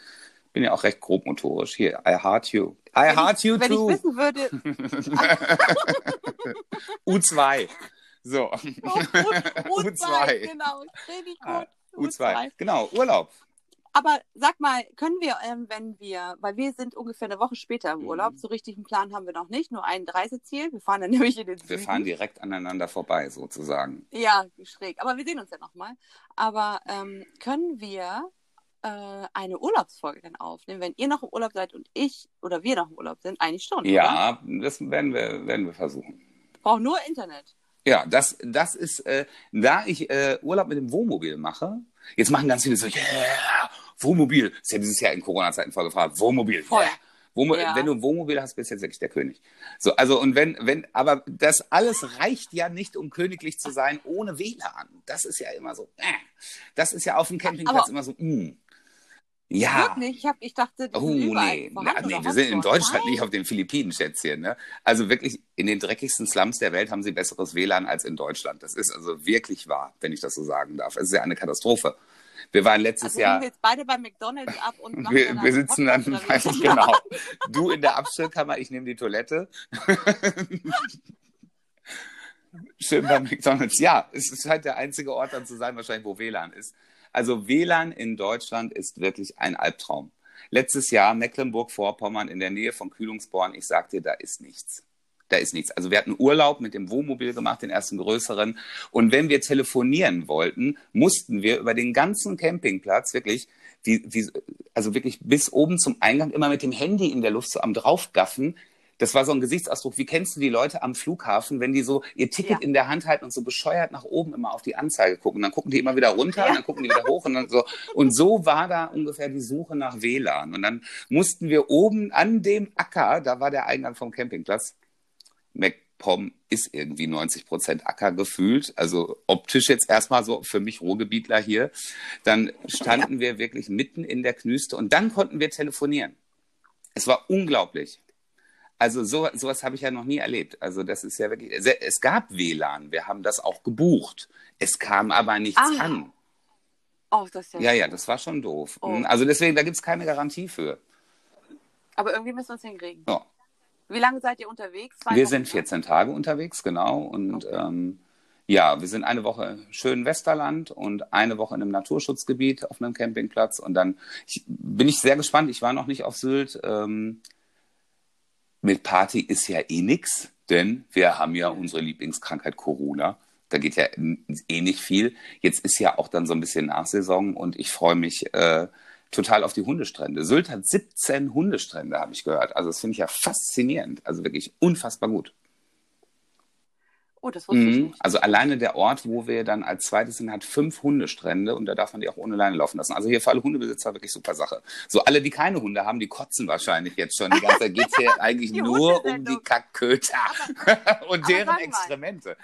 bin ja auch recht grobmotorisch. Hier, I heart you. I Wenn heart ich, you wenn too. ich wissen würde, (laughs) (laughs) U2. So. U, (laughs) U, U2, U2. genau, richtig Ah, gut. U2. Genau, Urlaub. Aber sag mal, können wir, ähm, wenn wir, weil wir sind ungefähr eine Woche später im Urlaub, Mhm. so richtig einen Plan haben wir noch nicht, nur ein Reiseziel. Wir fahren dann (laughs) nämlich in den Wir Süden. fahren direkt aneinander vorbei, sozusagen. Ja, schräg. Aber wir sehen uns ja nochmal. Aber ähm, können wir äh, eine Urlaubsfolge dann aufnehmen, wenn ihr noch im Urlaub seid und ich oder wir noch im Urlaub sind? Eigentlich schon. Oder? Ja, das werden wir, werden wir versuchen. Braucht nur Internet. Ja, das, das ist, äh, da ich äh, Urlaub mit dem Wohnmobil mache, jetzt machen ganz viele so, yeah, Wohnmobil. Ist ja dieses Jahr in Corona-Zeiten voll gefragt, Wohnmobil. Voll. Yeah. Wohnmo Ja. Wenn du ein Wohnmobil hast, bist du jetzt wirklich der König. So, also und wenn, wenn, aber das alles reicht ja nicht, um königlich zu sein ohne WLAN. Das ist ja immer so. Äh. Das ist ja auf dem Campingplatz Aber- immer so. Mm. Ja. Wirklich? Ich, hab, ich dachte, die Oh, nee. Na, nee, oder wir sind in? Deutschland Nein. nicht auf den Philippinen, Schätzchen. Ne? Also wirklich, in den dreckigsten Slums der Welt haben sie besseres WLAN als in Deutschland. Das ist also wirklich wahr, wenn ich das so sagen darf. Es ist ja eine Katastrophe. Wir waren letztes Also Jahr, wir jetzt beide bei McDonalds ab und machen wir, dann wir sitzen dann, oder wie? (laughs) genau, du in der Abstellkammer, ich nehme die Toilette. (laughs) Schön bei McDonalds. Ja, es ist halt der einzige Ort dann zu sein, wahrscheinlich, wo WLAN ist. Also WLAN in Deutschland ist wirklich ein Albtraum. Letztes Jahr Mecklenburg-Vorpommern in der Nähe von Kühlungsborn. Ich sag dir, da ist nichts. Da ist nichts. Also wir hatten Urlaub mit dem Wohnmobil gemacht, den ersten größeren. Und wenn wir telefonieren wollten, mussten wir über den ganzen Campingplatz wirklich, wie, wie, also wirklich bis oben zum Eingang immer mit dem Handy in der Luft so am draufgaffen. Das war so ein Gesichtsausdruck. Wie kennst du die Leute am Flughafen, wenn die so ihr Ticket Ja. in der Hand halten und so bescheuert nach oben immer auf die Anzeige gucken? Dann gucken die immer wieder runter Ja. und dann gucken die wieder hoch und dann so. Und so war da ungefähr die Suche nach WLAN. Und dann mussten wir oben an dem Acker, da war der Eingang vom Campingplatz, MacPom ist irgendwie 90 Prozent Acker gefühlt, also optisch jetzt erstmal so für mich Ruhrgebietler hier. Dann standen wir wirklich mitten in der Knüste und dann konnten wir telefonieren. Es war unglaublich. Also so, sowas habe ich ja noch nie erlebt. Also das ist ja wirklich, es gab WLAN, wir haben das auch gebucht. Es kam aber nichts Ah. an. Oh, das ist ja, Ja, ja, das war schon doof. Oh. Also deswegen, da gibt es keine Garantie für. Aber irgendwie müssen wir es hinkriegen. Ja. Wie lange seid ihr unterwegs? Zwei Wir sind ne? 14 Tage unterwegs, genau. Und Okay. ähm, ja, wir sind eine Woche schön Westerland und eine Woche in einem Naturschutzgebiet auf einem Campingplatz. Und dann ich, bin ich sehr gespannt. Ich war noch nicht auf Sylt. Ähm, mit Party ist ja eh nix, denn wir haben ja unsere Lieblingskrankheit Corona. Da geht ja eh nicht viel. Jetzt ist ja auch dann so ein bisschen Nachsaison und ich freue mich äh, total auf die Hundestrände. Sylt hat 17 Hundestrände, habe ich gehört. Also das finde ich ja faszinierend. Also wirklich unfassbar gut. Oh, das wusste ich Mhm. nicht. Also alleine der Ort, wo wir dann als zweites sind, hat fünf Hundestrände und da darf man die auch ohne Leine laufen lassen. Also hier für alle Hundebesitzer wirklich super Sache. So alle, die keine Hunde haben, die kotzen wahrscheinlich jetzt schon. Die ganze Zeit geht hier (laughs) eigentlich nur um die Kackköter (laughs) und deren. Exkremente.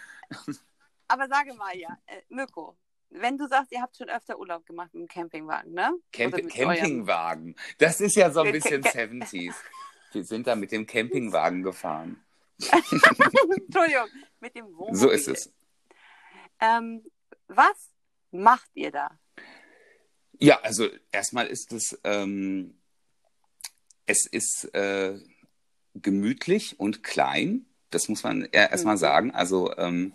Aber sage mal ja, äh, Mirko, wenn du sagst, ihr habt schon öfter Urlaub gemacht mit dem Campingwagen, ne? Camp Campingwagen. Das ist ja so ein bisschen Ca- 70s. Wir sind da mit dem Campingwagen gefahren. (laughs) Entschuldigung, mit dem Wohnmobil. So ist es. Ähm, was macht ihr da? Ja, also erstmal ist es, ähm, es ist äh, gemütlich und klein. Das muss man eher erstmal Mhm. sagen. Also ähm,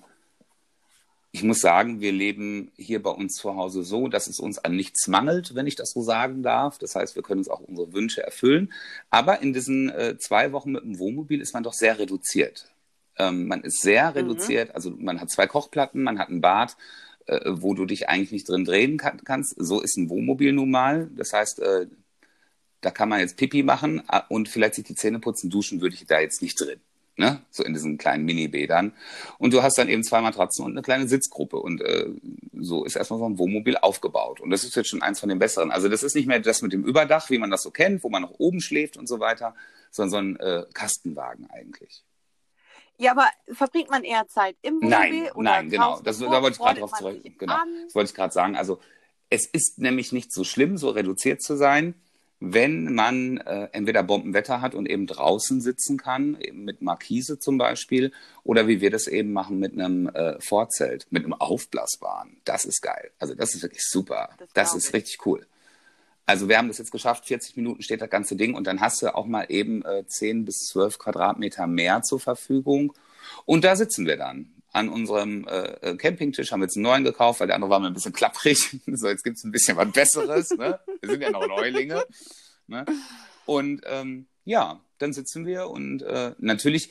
ich muss sagen, wir leben hier bei uns zu Hause so, dass es uns an nichts mangelt, wenn ich das so sagen darf. Das heißt, wir können uns auch unsere Wünsche erfüllen. Aber in diesen äh, zwei Wochen mit dem Wohnmobil ist man doch sehr reduziert. Ähm, man ist sehr reduziert. Also man hat zwei Kochplatten, man hat ein Bad, äh, wo du dich eigentlich nicht drin drehen kann, kannst. So ist ein Wohnmobil nun mal. Das heißt, äh, da kann man jetzt Pipi machen äh, und vielleicht sich die Zähne putzen, duschen würde ich da jetzt nicht drin. Ne? So in diesen kleinen Minibädern. Und du hast dann eben zwei Matratzen und eine kleine Sitzgruppe. Und äh, so ist erstmal so ein Wohnmobil aufgebaut. Und das ist jetzt schon eins von den besseren. Also das ist nicht mehr das mit dem Überdach, wie man das so kennt, wo man noch oben schläft und so weiter, sondern so ein äh, Kastenwagen eigentlich. Ja, aber verbringt man eher Zeit im Wohnmobil? Nein, oder nein, genau. Das, da wollte ich gerade drauf zurück. Genau. an? Das wollte ich gerade sagen. Also es ist nämlich nicht so schlimm, so reduziert zu sein, wenn man äh, entweder Bombenwetter hat und eben draußen sitzen kann, eben mit Markise zum Beispiel, oder wie wir das eben machen mit einem äh, Vorzelt, mit einem Aufblasbaren. Das ist geil. Also das ist wirklich super. Das Das, ist ich. richtig cool. Also wir haben das jetzt geschafft, 40 Minuten steht das ganze Ding und dann hast du auch mal eben äh, 10 bis 12 Quadratmeter mehr zur Verfügung. Und da sitzen wir dann an unserem äh, äh, Campingtisch, haben jetzt einen neuen gekauft, weil der andere war mir ein bisschen klapprig. (laughs) so, jetzt gibt's ein bisschen was Besseres. Ne? Wir sind ja noch Neulinge. Ne? Und ähm, ja, dann sitzen wir und äh, natürlich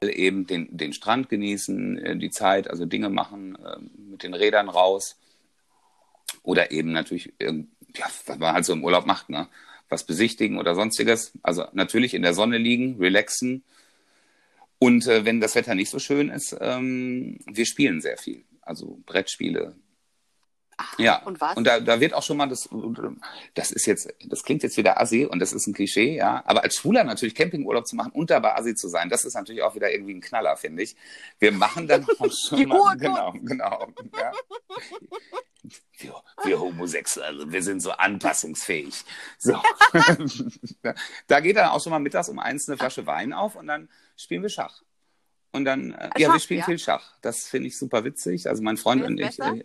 äh, eben den, den Strand genießen, äh, die Zeit, also Dinge machen, äh, mit den Rädern raus. Oder eben natürlich, äh, ja, was man halt so im Urlaub macht, ne? was besichtigen oder sonstiges. Also natürlich in der Sonne liegen, relaxen, und äh, wenn das Wetter nicht so schön ist, ähm, wir spielen sehr viel. Also Brettspiele. Ach, Ja, Und was? und da, da wird auch schon mal das, das ist jetzt, das klingt jetzt wieder assi und das ist ein Klischee, ja. Aber als Schwuler natürlich Campingurlaub zu machen und dabei assi zu sein, das ist natürlich auch wieder irgendwie ein Knaller, finde ich. Wir machen dann (laughs) auch schon mal, genau, genau, ja. Wir, wir Homosexuelle, wir sind so anpassungsfähig. So. (laughs) (laughs) da geht dann auch schon mal mittags um eins eine Flasche Wein auf und dann spielen wir Schach. Und dann, äh, ja, wir Schach, spielen ja? viel Schach. Das finde ich super witzig. Also mein Freund und ich. Äh,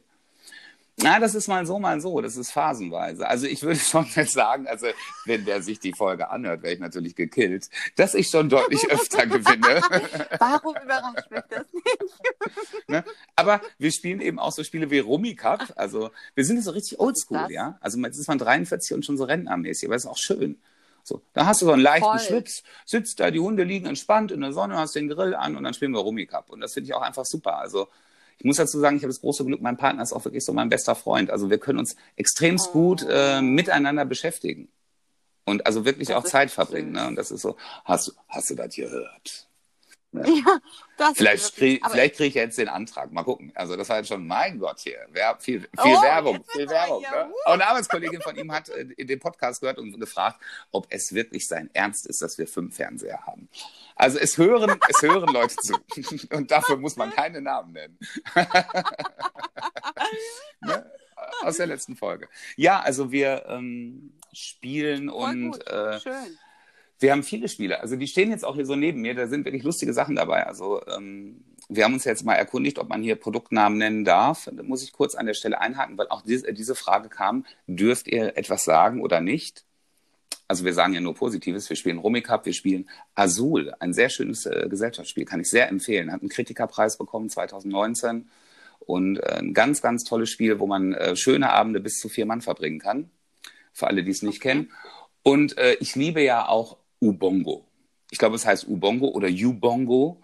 na, das ist mal so, mal so. Das ist phasenweise. Also ich würde (laughs) schon jetzt sagen, also wenn der sich die Folge anhört, wäre ich natürlich gekillt, dass ich schon deutlich öfter gewinne. (laughs) Warum überrascht mich das nicht? (laughs) ne? Aber wir spielen eben auch so Spiele wie Rummy Cup. Also wir sind so richtig oldschool, ja. Also jetzt ist man 43 und schon so rentnermäßig, aber ist auch schön. So, da hast du so einen leichten Voll. Schwips, sitzt da, die Hunde liegen entspannt in der Sonne, hast den Grill an und dann spielen wir Rummy Cup. Und das finde ich auch einfach super. Also ich muss dazu sagen, ich habe das große Glück, mein Partner ist auch wirklich so mein bester Freund. Also wir können uns extremst Oh. gut äh, miteinander beschäftigen. Und also wirklich Das auch Zeit verbringen. Ne? Und das ist so, hast, du- hast du das gehört? Ja, Vielleicht kriege krieg ich jetzt den Antrag. Mal gucken. Also das war jetzt schon, mein Gott hier. Wer, viel viel Oh, Werbung, viel Werbung. Ne? Und eine Arbeitskollegin von ihm hat äh, in den Podcast gehört und gefragt, ob es wirklich sein Ernst ist, dass wir fünf Fernseher haben. Also es hören, (laughs) es hören Leute zu. (laughs) Und dafür muss man keine Namen nennen. (laughs) ne? Aus der letzten Folge. Ja, also wir ähm, spielen voll und äh, Schön. Wir haben viele Spiele. Also die stehen jetzt auch hier so neben mir. Da sind wirklich lustige Sachen dabei. Also ähm, wir haben uns jetzt mal erkundigt, ob man hier Produktnamen nennen darf. Da muss ich kurz an der Stelle einhaken, weil auch diese, diese Frage kam, dürft ihr etwas sagen oder nicht? Also wir sagen ja nur Positives. Wir spielen Rummy Cup, wir spielen Azul, ein sehr schönes äh, Gesellschaftsspiel, kann ich sehr empfehlen. Hat einen Kritikerpreis bekommen 2019 und äh, ein ganz, ganz tolles Spiel, wo man äh, schöne Abende bis zu vier Mann verbringen kann. Für alle, die es nicht Okay. kennen. Und äh, ich liebe ja auch Ubongo. Ich glaube, es heißt Ubongo oder Ubongo.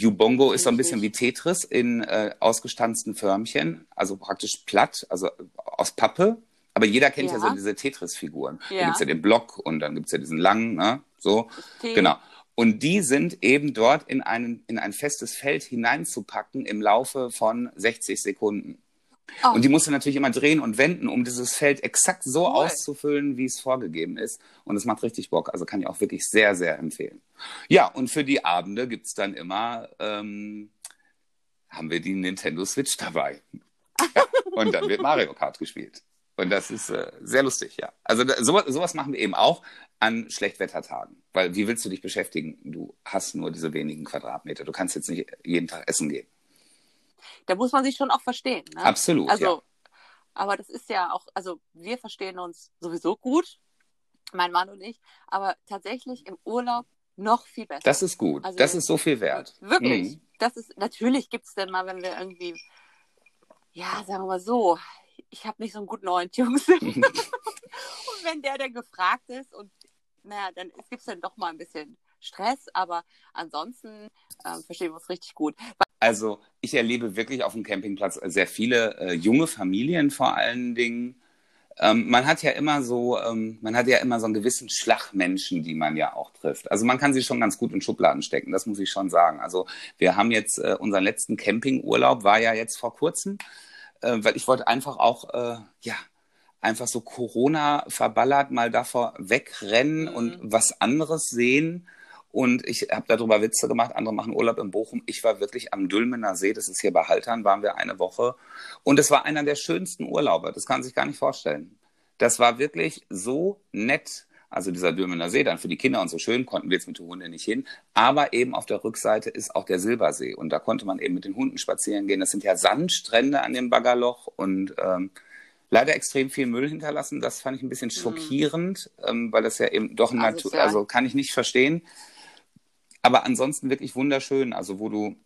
Ubongo ist so ein bisschen wie. Tetris in äh, ausgestanzten Förmchen, also praktisch platt, also aus Pappe. Aber jeder kennt ja, Ja. so diese Tetris-Figuren. Da Ja. gibt's ja den Block und dann gibt's ja diesen langen, ne? So. Tee. Genau. Und die sind eben dort in, einen, in ein festes Feld hineinzupacken im Laufe von 60 Sekunden. Oh. Und die musst du natürlich immer drehen und wenden, um dieses Feld exakt so Cool. auszufüllen, wie es vorgegeben ist. Und es macht richtig Bock. Also kann ich auch wirklich sehr, sehr empfehlen. Ja, und für die Abende gibt's dann immer, ähm, haben wir die Nintendo Switch dabei. Ja, und dann wird Mario Kart gespielt. Und das ist äh, sehr lustig, ja. Also da, sowas, sowas machen wir eben auch an Schlechtwettertagen. Weil wie willst du dich beschäftigen? Du hast nur diese wenigen Quadratmeter. Du kannst jetzt nicht jeden Tag essen gehen. Da muss man sich schon auch verstehen. Ne? Absolut, Also, ja. aber das ist ja auch, also wir verstehen uns sowieso gut, mein Mann und ich, aber tatsächlich im Urlaub noch viel besser. Das ist gut. Also- das ist so viel wert. Wirklich. Mhm. Das ist, natürlich gibt es denn mal, wenn wir irgendwie, ja, sagen wir mal so, ich habe nicht so einen guten Orientierungssinn. (laughs) (laughs) und wenn der dann gefragt ist und naja, dann gibt es dann doch mal ein bisschen Stress, aber ansonsten ähm, verstehen wir uns richtig gut. Also ich erlebe wirklich auf dem Campingplatz sehr viele äh, junge Familien vor allen Dingen. Ähm, man hat ja immer so, ähm, man hat ja immer so einen gewissen Schlagmenschen, die man ja auch trifft. Also man kann sie schon ganz gut in Schubladen stecken, das muss ich schon sagen. Also wir haben jetzt äh, unseren letzten Campingurlaub war ja jetzt vor kurzem, äh, weil ich wollte einfach auch, äh, ja, einfach so Corona verballert mal davor wegrennen Mhm. und was anderes sehen. Und ich habe darüber Witze gemacht, andere machen Urlaub in Bochum. Ich war wirklich am Dülmener See, das ist hier bei Haltern, waren wir eine Woche. Und es war einer der schönsten Urlaube, das kann man sich gar nicht vorstellen. Das war wirklich so nett. Also dieser Dülmener See, dann für die Kinder und so schön, konnten wir jetzt mit den Hunden nicht hin. Aber eben auf der Rückseite ist auch der Silbersee. Und da konnte man eben mit den Hunden spazieren gehen. Das sind ja Sandstrände an dem Baggerloch und ähm, leider extrem viel Müll hinterlassen. Das fand ich ein bisschen schockierend, ähm, weil das ja eben doch ein Natur, also kann ich nicht verstehen. Aber ansonsten wirklich wunderschön, also wo du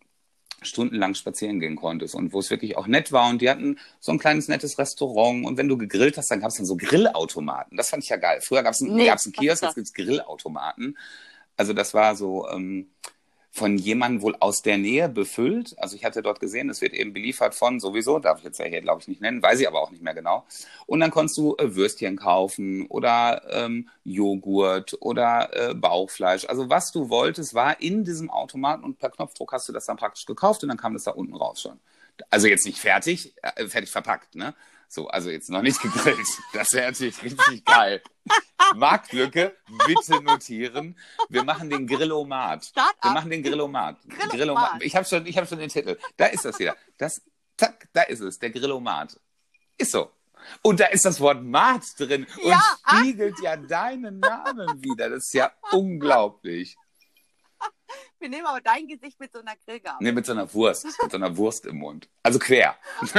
stundenlang spazieren gehen konntest und wo es wirklich auch nett war und die hatten so ein kleines nettes Restaurant und wenn du gegrillt hast, dann gab es dann so Grillautomaten. Das fand ich ja geil. Früher gab es einen, Nee, gab's einen Kiosk, jetzt gibt's Grillautomaten. Also das war so ähm, von jemandem wohl aus der Nähe befüllt. Also ich hatte dort gesehen, es wird eben beliefert von sowieso, darf ich jetzt ja hier glaube ich nicht nennen, weiß ich aber auch nicht mehr genau. Und dann konntest du äh, Würstchen kaufen oder ähm, Joghurt oder äh, Bauchfleisch. Also was du wolltest, war in diesem Automaten und per Knopfdruck hast du das dann praktisch gekauft und dann kam das da unten raus schon. Also jetzt nicht fertig, äh, fertig verpackt, ne? So, also jetzt noch nicht (laughs) gegrillt. Das wäre natürlich richtig geil. Marktlücke, bitte notieren. Wir machen den Grillomat. Wir machen den Grillomat. Grillomat. Ich habe schon, ich habe schon den Titel. Da ist das wieder. Das, zack, da ist es, der Grillomat. Ist so. Und da ist das Wort Mat drin und Ja, spiegelt ja deinen Namen wieder. Das ist ja unglaublich. Wir nehmen aber dein Gesicht mit so einer Grillgabel. Ne, mit so einer Wurst, mit so einer Wurst im Mund. Also quer. (laughs)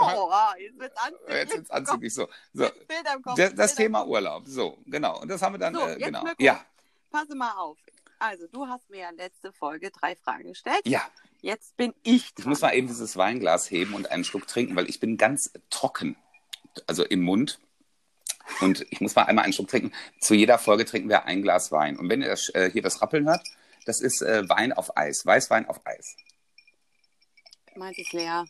Oh, jetzt wird's anzüglich. Jetzt wird's anzüglich so. so. Kopf. Das, das Thema Urlaub. So, genau. Und das haben wir dann, So, äh, genau. Ja, Passe mal auf. Also, du hast mir ja letzte Folge drei Fragen gestellt. ja. Jetzt bin ich Ich dran. muss mal eben dieses Weinglas heben und einen Schluck trinken, weil ich bin ganz trocken. Also im Mund. Und ich muss mal einmal einen Schluck trinken. Zu jeder Folge trinken wir ein Glas Wein. Und wenn ihr das, äh, hier das Rappeln hört, das ist äh, Wein auf Eis. Weißwein auf Eis. Meint ist leer.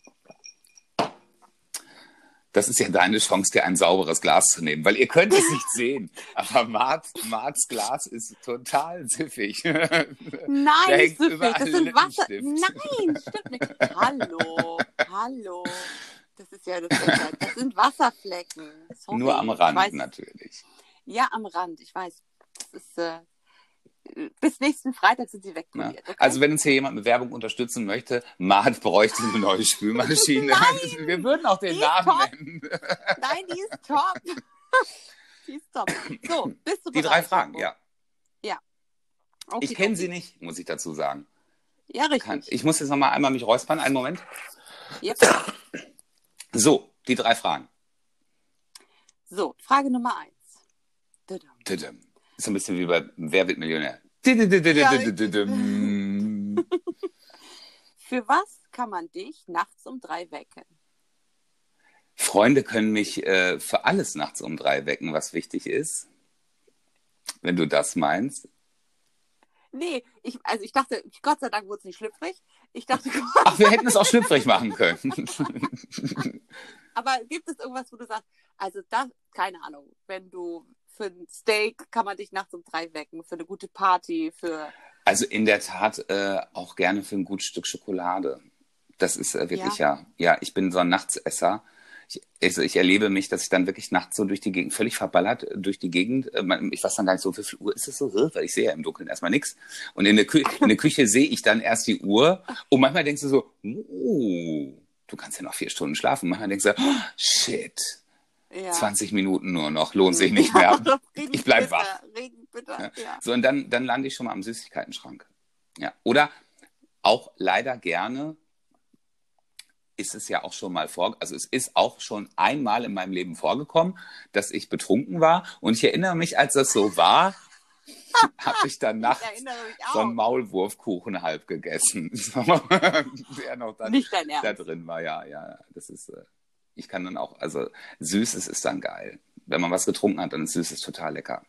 Das ist ja deine Chance, dir ein sauberes Glas zu nehmen, weil ihr könnt es nicht (laughs) sehen. Aber Mart, Marts Glas ist total siffig. (laughs) Nein, überall Das sind Wasser. Nein, stimmt nicht. Hallo, hallo. Das ist ja das. Das sind Wasserflecken. Sorry. Nur am Rand weiß, natürlich. Ja, am Rand. Ich weiß. Das ist, äh, bis nächsten Freitag sind sie wegpoliert. Okay? Also wenn uns hier jemand mit Werbung unterstützen möchte, Mart bräuchte eine neue Spülmaschine. (laughs) Nein! Wir würden auch den Namen top. nennen. Nein, die ist top. (laughs) die ist top. So, bist du Die bereit? drei Fragen, Marco? ja. Okay, Ich kenne sie nicht, muss ich dazu sagen. Ja, richtig. Kann, ich muss jetzt noch mal einmal mich räuspern. Einen Moment. Yep. So, die drei Fragen. So, Frage Nummer eins. Tudum. Tudum. Ist so ein bisschen wie bei Wer wird Millionär? Tudum. (laughs) Für was kann man dich nachts um drei wecken? Freunde können mich äh, für alles nachts um drei wecken, was wichtig ist. Wenn du das meinst. Nee, ich, also ich dachte, Gott sei Dank wurde es nicht schlüpfrig. Ich dachte, (laughs) Ach, wir hätten es auch schlüpfrig machen können. (laughs) aber gibt es irgendwas, wo du sagst, also das, keine Ahnung, wenn du für ein Steak kann man dich nachts um drei wecken, für eine gute Party, für Also in der Tat äh, auch gerne für ein gutes Stück Schokolade. Das ist äh, wirklich ja. ja, ich bin so ein Nachtsesser. Ich, also ich erlebe mich, dass ich dann wirklich nachts so durch die Gegend, völlig verballert durch die Gegend, äh, ich weiß dann gar nicht so, wie viel Uhr ist es so, weil ich sehe ja im Dunkeln erstmal nichts. Und in der, Kü in der Küche sehe ich dann erst die Uhr und manchmal denkst du so, oh, du kannst ja noch vier Stunden schlafen. Manchmal denkst du, oh, shit, ja. 20 Minuten nur noch, lohnt sich nicht mehr. (laughs) Ich bleib bitter, wach. bitter, ja. So, und dann, dann lande ich schon mal am Süßigkeitenschrank. Ja. Oder auch leider gerne ist es ja auch schon mal vor, also es ist auch schon einmal in meinem Leben vorgekommen, dass ich betrunken war. Und ich erinnere mich, als das so war, (laughs) habe ich dann nachts so einen. Maulwurfkuchen halb gegessen. (laughs) Der noch dann Nicht dein da Ernst. drin war, ja, ja. Das ist, äh, ich kann dann auch, also Süßes ist dann geil. Wenn man was getrunken hat, dann ist Süßes total lecker.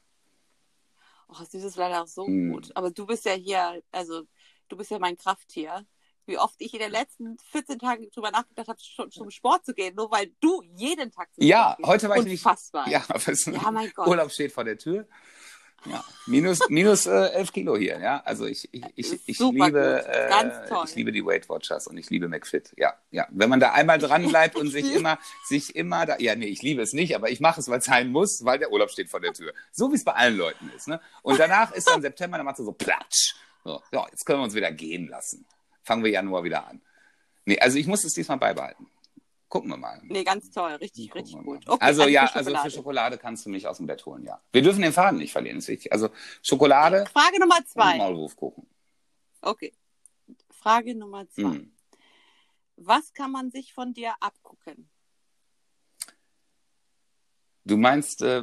Oh, süß ist leider auch so Mm. gut. Aber du bist ja hier, also du bist ja mein Krafttier. Wie oft ich in den letzten 14 Tagen drüber nachgedacht habe, schon zum Sport zu gehen, nur weil du jeden Tag zum Ja, Sport heute war ich nicht- Unfassbar. Ja, Ja, mein Gott. Urlaub steht vor der Tür. Ja, minus, minus äh, 11 Kilo hier, ja. Also ich, ich, ich, ich liebe, äh, ich liebe die Weight Watchers und ich liebe McFit. Ja, ja. Wenn man da einmal dran bleibt (laughs) und sich immer, sich immer da, ja, nee, ich liebe es nicht, aber ich mache es, weil es sein muss, weil der Urlaub steht vor der Tür. So wie es bei allen Leuten ist, ne? Und danach ist dann (laughs) September, dann macht es so platsch. So, ja, jetzt können wir uns wieder gehen lassen. Fangen wir Januar wieder an. Nee, also ich muss es diesmal beibehalten. Gucken wir mal. Nee, ganz toll. Richtig, Gucken richtig gut. Okay, also ja, für also für Schokolade kannst du mich aus dem Bett holen, ja. Wir dürfen den Faden nicht verlieren, ist wichtig. Also Schokolade Frage Nummer zwei. Maulwurfkuchen. Okay. Frage Nummer zwei. Hm. Was kann man sich von dir abgucken? Du meinst, äh,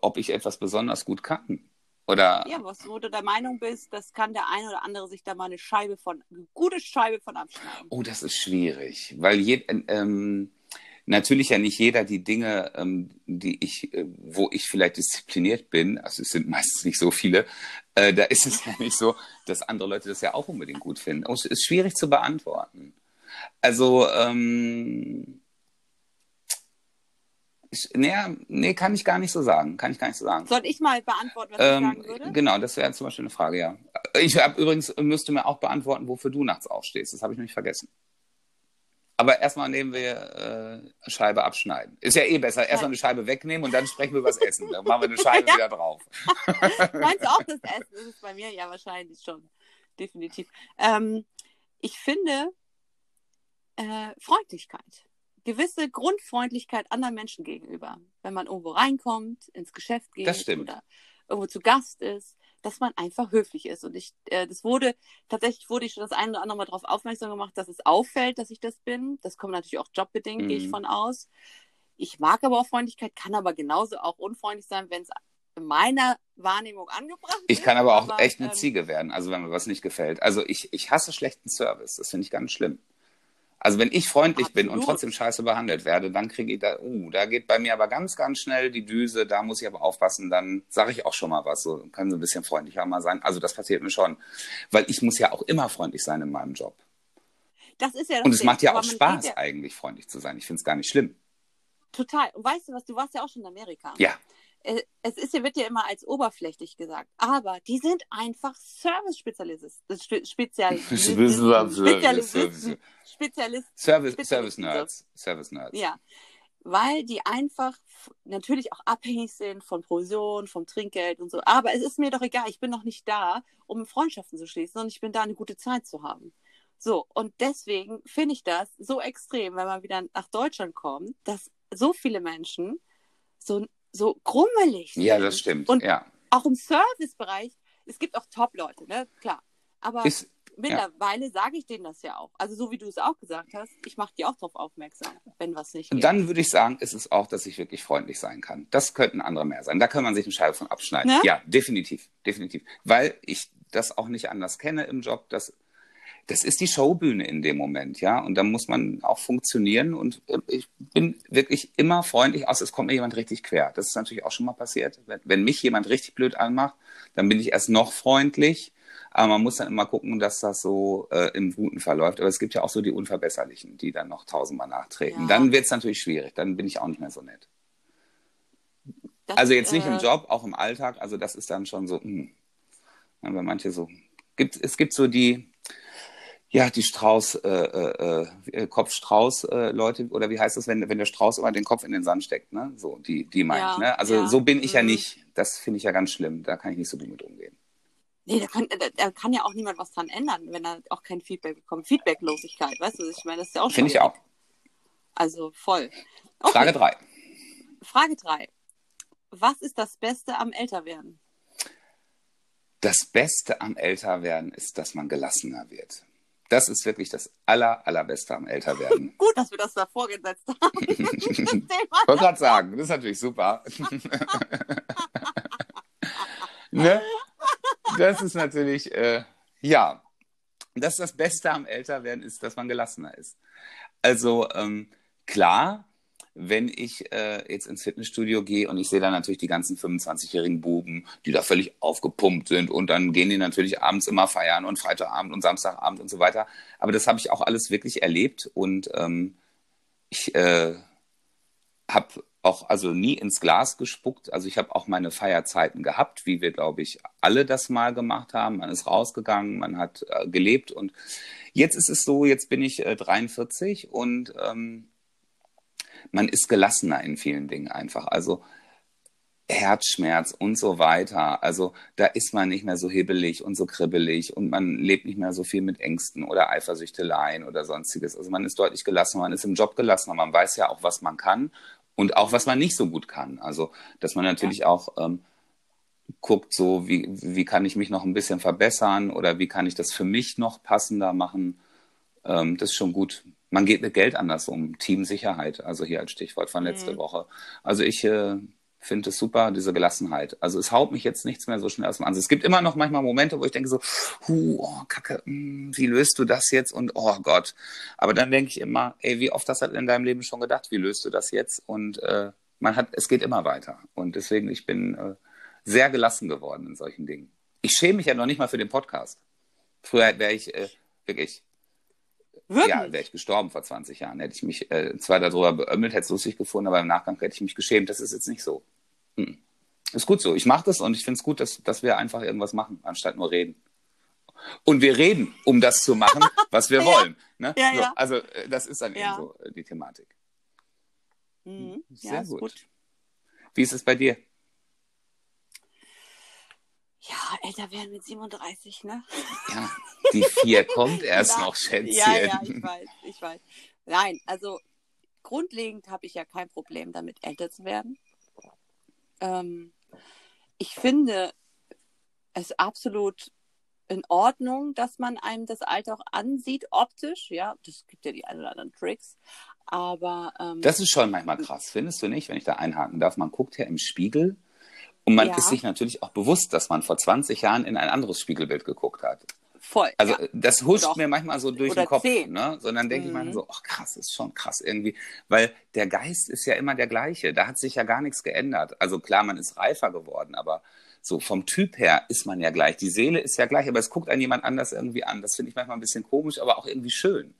ob ich etwas besonders gut kann? Oder? Ja, was, wo du der Meinung bist, das kann der eine oder andere sich da mal eine Scheibe von, eine gute Scheibe von abschneiden. Oh, das ist schwierig, weil je, ähm, natürlich ja nicht jeder die Dinge, ähm, die ich, äh, wo ich vielleicht diszipliniert bin, also es sind meistens nicht so viele, äh, da ist es (laughs) ja nicht so, dass andere Leute das ja auch unbedingt gut finden. Oh, es ist schwierig zu beantworten. Also, ähm, ich, nee, nee, kann ich gar nicht so sagen. Kann ich gar nicht so sagen. Soll ich mal beantworten, was ähm, ich sagen würde? Genau, das wäre zum Beispiel eine Frage, ja. Ich habe übrigens, müsste mir auch beantworten, wofür du nachts aufstehst. Das habe ich nämlich vergessen. Aber erstmal nehmen wir äh, Scheibe abschneiden. Ist ja eh besser. Erstmal eine Scheibe wegnehmen und dann sprechen wir über das Essen. Dann machen wir eine Scheibe (laughs) ja. wieder drauf. (laughs) Meinst du auch das Essen? Ist bei mir ja wahrscheinlich schon. Definitiv. Ähm, ich finde äh, Freundlichkeit gewisse Grundfreundlichkeit anderen Menschen gegenüber. Wenn man irgendwo reinkommt, ins Geschäft geht oder irgendwo zu Gast ist, dass man einfach höflich ist. Und ich, äh, das wurde, tatsächlich wurde ich schon das eine oder andere Mal darauf aufmerksam gemacht, dass es auffällt, dass ich das bin. Das kommt natürlich auch jobbedingt, mhm. gehe ich mhm. von aus. Ich mag aber auch Freundlichkeit, kann aber genauso auch unfreundlich sein, wenn es in meiner Wahrnehmung angebracht ist. Ich kann aber auch aber, echt eine ähm, Ziege werden, also wenn mir was nicht gefällt. Also ich, ich hasse schlechten Service, das finde ich ganz schlimm. Also wenn ich freundlich Absolut. bin und trotzdem scheiße behandelt werde, dann kriege ich da, uh, da geht bei mir aber ganz, ganz schnell die Düse, da muss ich aber aufpassen, dann sage ich auch schon mal was, so kann so ein bisschen freundlicher mal sein. Also das passiert mir schon, weil ich muss ja auch immer freundlich sein in meinem Job. Das ist ja das Und es Ding. macht ja aber auch Spaß, ja... eigentlich freundlich zu sein. Ich finde es gar nicht schlimm. Total. Und weißt du was, du warst ja auch schon in Amerika. Ja. Äh, es ist, wird ja immer als oberflächlich gesagt, aber die sind einfach Service-Spezialisten. (laughs) Spezialisten. Spezialisten. (laughs) Spezialisten. Service, Service Nerds. Service Nerds. Ja. Weil die einfach natürlich auch abhängig sind von Provision, vom Trinkgeld und so. Aber es ist mir doch egal, ich bin noch nicht da, um Freundschaften zu schließen, sondern ich bin da, eine gute Zeit zu haben. So, und deswegen finde ich das so extrem, wenn man wieder nach Deutschland kommt, dass so viele Menschen so so grummelig sind. Ja, das stimmt. Und ja. auch im Servicebereich, es gibt auch Top-Leute, ne? Klar. Aber ist, mittlerweile ja. sage ich denen das ja auch. Also so wie du es auch gesagt hast, ich mache die auch darauf aufmerksam, wenn was nicht geht. Dann würde ich sagen, ist es auch, dass ich wirklich freundlich sein kann. Das könnten andere mehr sein. Da kann man sich eine Scheibe von abschneiden. Ne? Ja, definitiv, definitiv. Weil ich das auch nicht anders kenne im Job, dass das ist die Showbühne in dem Moment, ja. Und da muss man auch funktionieren. Und äh, ich bin wirklich immer freundlich, außer es kommt mir jemand richtig quer. Das ist natürlich auch schon mal passiert. Wenn, wenn mich jemand richtig blöd anmacht, dann bin ich erst noch freundlich. Aber man muss dann immer gucken, dass das so äh, im Guten verläuft. Aber es gibt ja auch so die Unverbesserlichen, die dann noch tausendmal nachtreten. Ja. Dann wird es natürlich schwierig. Dann bin ich auch nicht mehr so nett. Das, also jetzt nicht äh... im Job, auch im Alltag. Also das ist dann schon so, mh. Hm. weil manche so, gibt, es gibt so die, ja, die Strauß, äh, äh, äh Kopfstrauß-Leute, äh, oder wie heißt das, wenn, wenn der Strauß immer den Kopf in den Sand steckt, ne? So, die, die meine ja, ich, ne? Also ja. so bin ich mhm. ja nicht. Das finde ich ja ganz schlimm. Da kann ich nicht so gut mit umgehen. Nee, da kann, da, da, kann ja auch niemand was dran ändern, wenn er auch kein Feedback bekommt. Feedbacklosigkeit, weißt du, ich meine, das ist ja auch Finde ich auch. Also voll. Okay. Frage drei. Frage drei. Was ist das Beste am Älterwerden? Das Beste am Älterwerden ist, dass man gelassener wird. Das ist wirklich das aller, allerbeste am Älterwerden. (laughs) Gut, dass wir das da vorgesetzt haben. (laughs) ich wollte gerade sagen, das ist natürlich super. (laughs) ne? Das ist natürlich, äh, ja, das ist das Beste am Älterwerden, ist, dass man gelassener ist. Also ähm, klar, wenn ich äh, jetzt ins Fitnessstudio gehe und ich sehe da natürlich die ganzen 25-jährigen Buben, die da völlig aufgepumpt sind und dann gehen die natürlich abends immer feiern und Freitagabend und Samstagabend und so weiter. Aber das habe ich auch alles wirklich erlebt und ähm, ich äh, habe auch also nie ins Glas gespuckt. Also ich habe auch meine Feierzeiten gehabt, wie wir, glaube ich, alle das mal gemacht haben. Man ist rausgegangen, man hat äh, gelebt und jetzt ist es so, jetzt bin ich äh, 43 und ähm, man ist gelassener in vielen Dingen einfach. Also Herzschmerz und so weiter. Also da ist man nicht mehr so hibbelig und so kribbelig und man lebt nicht mehr so viel mit Ängsten oder Eifersüchteleien oder sonstiges. Also man ist deutlich gelassener, man ist im Job gelassener, man weiß ja auch, was man kann und auch, was man nicht so gut kann. Also, dass man natürlich ja. auch ähm, guckt, so wie, wie kann ich mich noch ein bisschen verbessern oder wie kann ich das für mich noch passender machen. Ähm, das ist schon gut man geht mit Geld anders um. Teamsicherheit, also hier als Stichwort von letzter mhm. Woche. Also ich, äh, finde es super, diese Gelassenheit. Also es haut mich jetzt nichts mehr so schnell aus dem Ansatz. Es gibt immer noch manchmal Momente, wo ich denke so, hu, oh, Kacke, mh, hm, wie löst du das jetzt? Und oh Gott. Aber dann denke ich immer, ey, wie oft hast du in deinem Leben schon gedacht, wie löst du das jetzt? Und äh, man hat, es geht immer weiter. Und deswegen, ich bin äh, sehr gelassen geworden in solchen Dingen. Ich schäme mich ja noch nicht mal für den Podcast. Früher wäre ich äh, wirklich Wirklich? Ja, wäre ich gestorben vor 20 Jahren. Hätte ich mich äh, zwar darüber beömmelt, hätte es lustig gefunden, aber im Nachgang hätte ich mich geschämt. Das ist jetzt nicht so. Hm. Ist gut so. Ich mache das und ich finde es gut, dass, dass wir einfach irgendwas machen, anstatt nur reden. Und wir reden, um das zu machen, (laughs) was wir wollen. Ne? Ja, so, ja. Also äh, das ist dann ja. eben so äh, die Thematik. Mhm. Sehr gut. gut. Wie ist es bei dir? Ja, älter werden mit 37, ne? Ja, die vier kommt (laughs) erst noch, Schätzchen. Ja, ja, ich weiß, ich weiß. Nein, also grundlegend habe ich ja kein Problem damit, älter zu werden. Ähm, ich finde es absolut in Ordnung, dass man einem das Alter auch ansieht, optisch. Ja, das gibt ja die ein oder anderen Tricks. Aber. Ähm, das ist schon manchmal krass, findest du nicht, wenn ich da einhaken darf? Man guckt ja im Spiegel und man ja. ist sich natürlich auch bewusst, dass man vor 20 Jahren in ein anderes Spiegelbild geguckt hat. Voll. Also ja. das huscht Doch. mir manchmal so durch Oder den Kopf, 10. ne? Sondern denke mhm. ich mir so, ach krass, ist schon krass irgendwie, weil der Geist ist ja immer der gleiche. Da hat sich ja gar nichts geändert. Also klar, man ist reifer geworden, aber so vom Typ her ist man ja gleich. Die Seele ist ja gleich, aber es guckt einen jemand anders irgendwie an. Das finde ich manchmal ein bisschen komisch, aber auch irgendwie schön.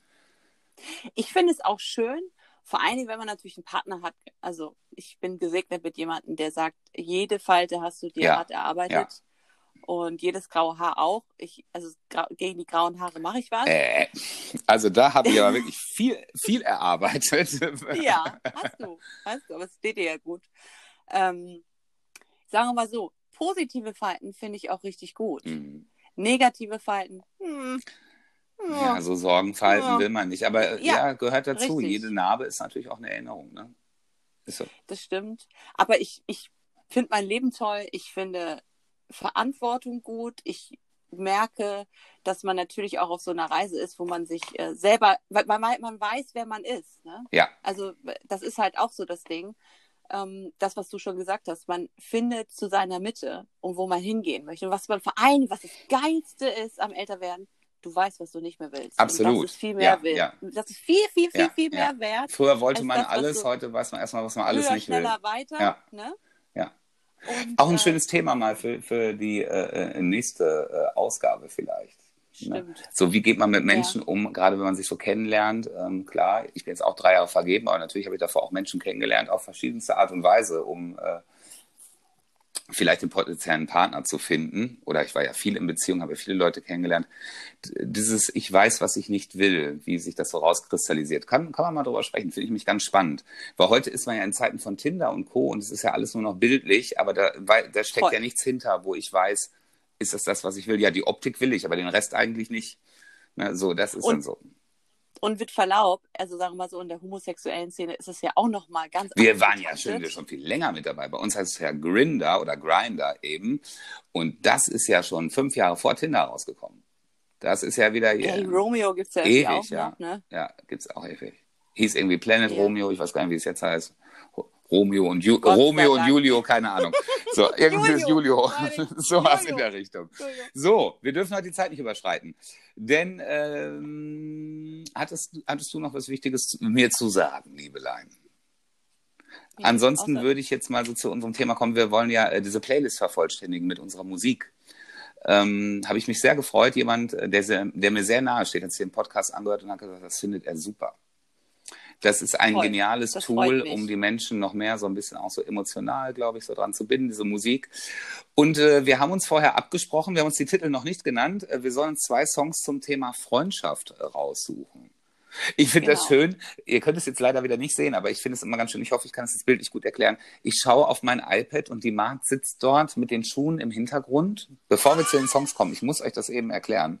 Ich finde es auch schön, vor allen Dingen, wenn man natürlich einen Partner hat, also ich bin gesegnet mit jemandem, der sagt, jede Falte hast du dir ja. hart erarbeitet. Ja. Und jedes graue Haar auch. Ich, also gegen die grauen Haare mache ich was. Äh, also da habe ich aber wirklich viel, viel erarbeitet. (laughs) ja, hast du. Hast du, aber es steht dir ja gut. Ähm, sagen wir mal so, positive Falten finde ich auch richtig gut. Mhm. Negative Falten, hm, ja, so Sorgenverhalten ja. will man nicht. Aber ja, ja gehört dazu. Richtig. Jede Narbe ist natürlich auch eine Erinnerung. Ne? So. Das stimmt. Aber ich, ich finde mein Leben toll. Ich finde Verantwortung gut. Ich merke, dass man natürlich auch auf so einer Reise ist, wo man sich äh, selber, weil man, man weiß, wer man ist. Ne? Ja. Also das ist halt auch so das Ding. Ähm, das, was du schon gesagt hast, man findet zu seiner Mitte und wo man hingehen möchte. Und was man vereint, was das Geilste ist am Älterwerden, du weißt, was du nicht mehr willst. Absolut. Und das ist viel mehr ja, wert. Ja. Das ist viel, viel, viel, ja, viel mehr ja. wert. Früher wollte man das, alles, heute weiß man erstmal, was man alles nicht schneller, will. weiter. Ja. Ne? ja. Und, Auch ein äh, schönes Thema mal für, für die äh, äh nächste äh, Ausgabe vielleicht. Ne? Stimmt. So, wie geht man mit Menschen um, gerade wenn man sich so kennenlernt? Ähm, klar, ich bin jetzt auch drei Jahre vergeben, aber natürlich habe ich davor auch Menschen kennengelernt, auf verschiedenste Art und Weise, um äh, vielleicht den potenziellen Partner zu finden, oder ich war ja viel in Beziehung, habe viele Leute kennengelernt, dieses Ich weiß, was ich nicht will, wie sich das so rauskristallisiert, kann, kann man mal drüber sprechen, finde ich mich ganz spannend. Weil heute ist man ja in Zeiten von Tinder und Co. und es ist ja alles nur noch bildlich, aber da, da steckt Voll. ja nichts hinter, wo ich weiß, ist das das, was ich will? Ja, die Optik will ich, aber den Rest eigentlich nicht. Na, so, das ist und, dann so und wird verlaubt. Also sagen wir mal so, in der homosexuellen Szene ist es ja auch noch mal ganz Wir waren ja schon, schon viel länger mit dabei. Bei uns heißt es ja Grinder oder Grinder eben. Und das ist ja schon fünf Jahre vor Tinder rausgekommen. Das ist ja wieder hier. Hey, Romeo gibt es ja ewig, auch ja. noch, ne? Ja, gibt es auch ewig. Hieß irgendwie Planet yeah. Romeo, ich weiß gar nicht, wie es jetzt heißt. Romeo und, Ju Romeo und Julio, keine Ahnung. So, (laughs) irgendwie ist Julio. (laughs) so was in der Richtung. So, wir dürfen heute die Zeit nicht überschreiten. Denn ähm, hattest, hattest du noch was Wichtiges mir zu sagen, Liebelein? Ja, Ansonsten würde ich jetzt mal so zu unserem Thema kommen. Wir wollen ja äh, diese Playlist vervollständigen mit unserer Musik. Ähm, habe ich mich sehr gefreut. Jemand, äh, der, sehr, der mir sehr nahe steht, hat sich den Podcast angehört und hat gesagt, das findet er super. Das ist ein Voll. geniales das Tool, um die Menschen noch mehr so ein bisschen auch so emotional, glaube ich, so dran zu binden, diese Musik. Und äh, wir haben uns vorher abgesprochen, wir haben uns die Titel noch nicht genannt. Äh, wir sollen zwei Songs zum Thema Freundschaft äh, raussuchen. Ich finde genau. das schön. Ihr könnt es jetzt leider wieder nicht sehen, aber ich finde es immer ganz schön. Ich hoffe, ich kann es das Bild nicht gut erklären. Ich schaue auf mein iPad und die Magd sitzt dort mit den Schuhen im Hintergrund. Bevor wir zu den Songs kommen, ich muss euch das eben erklären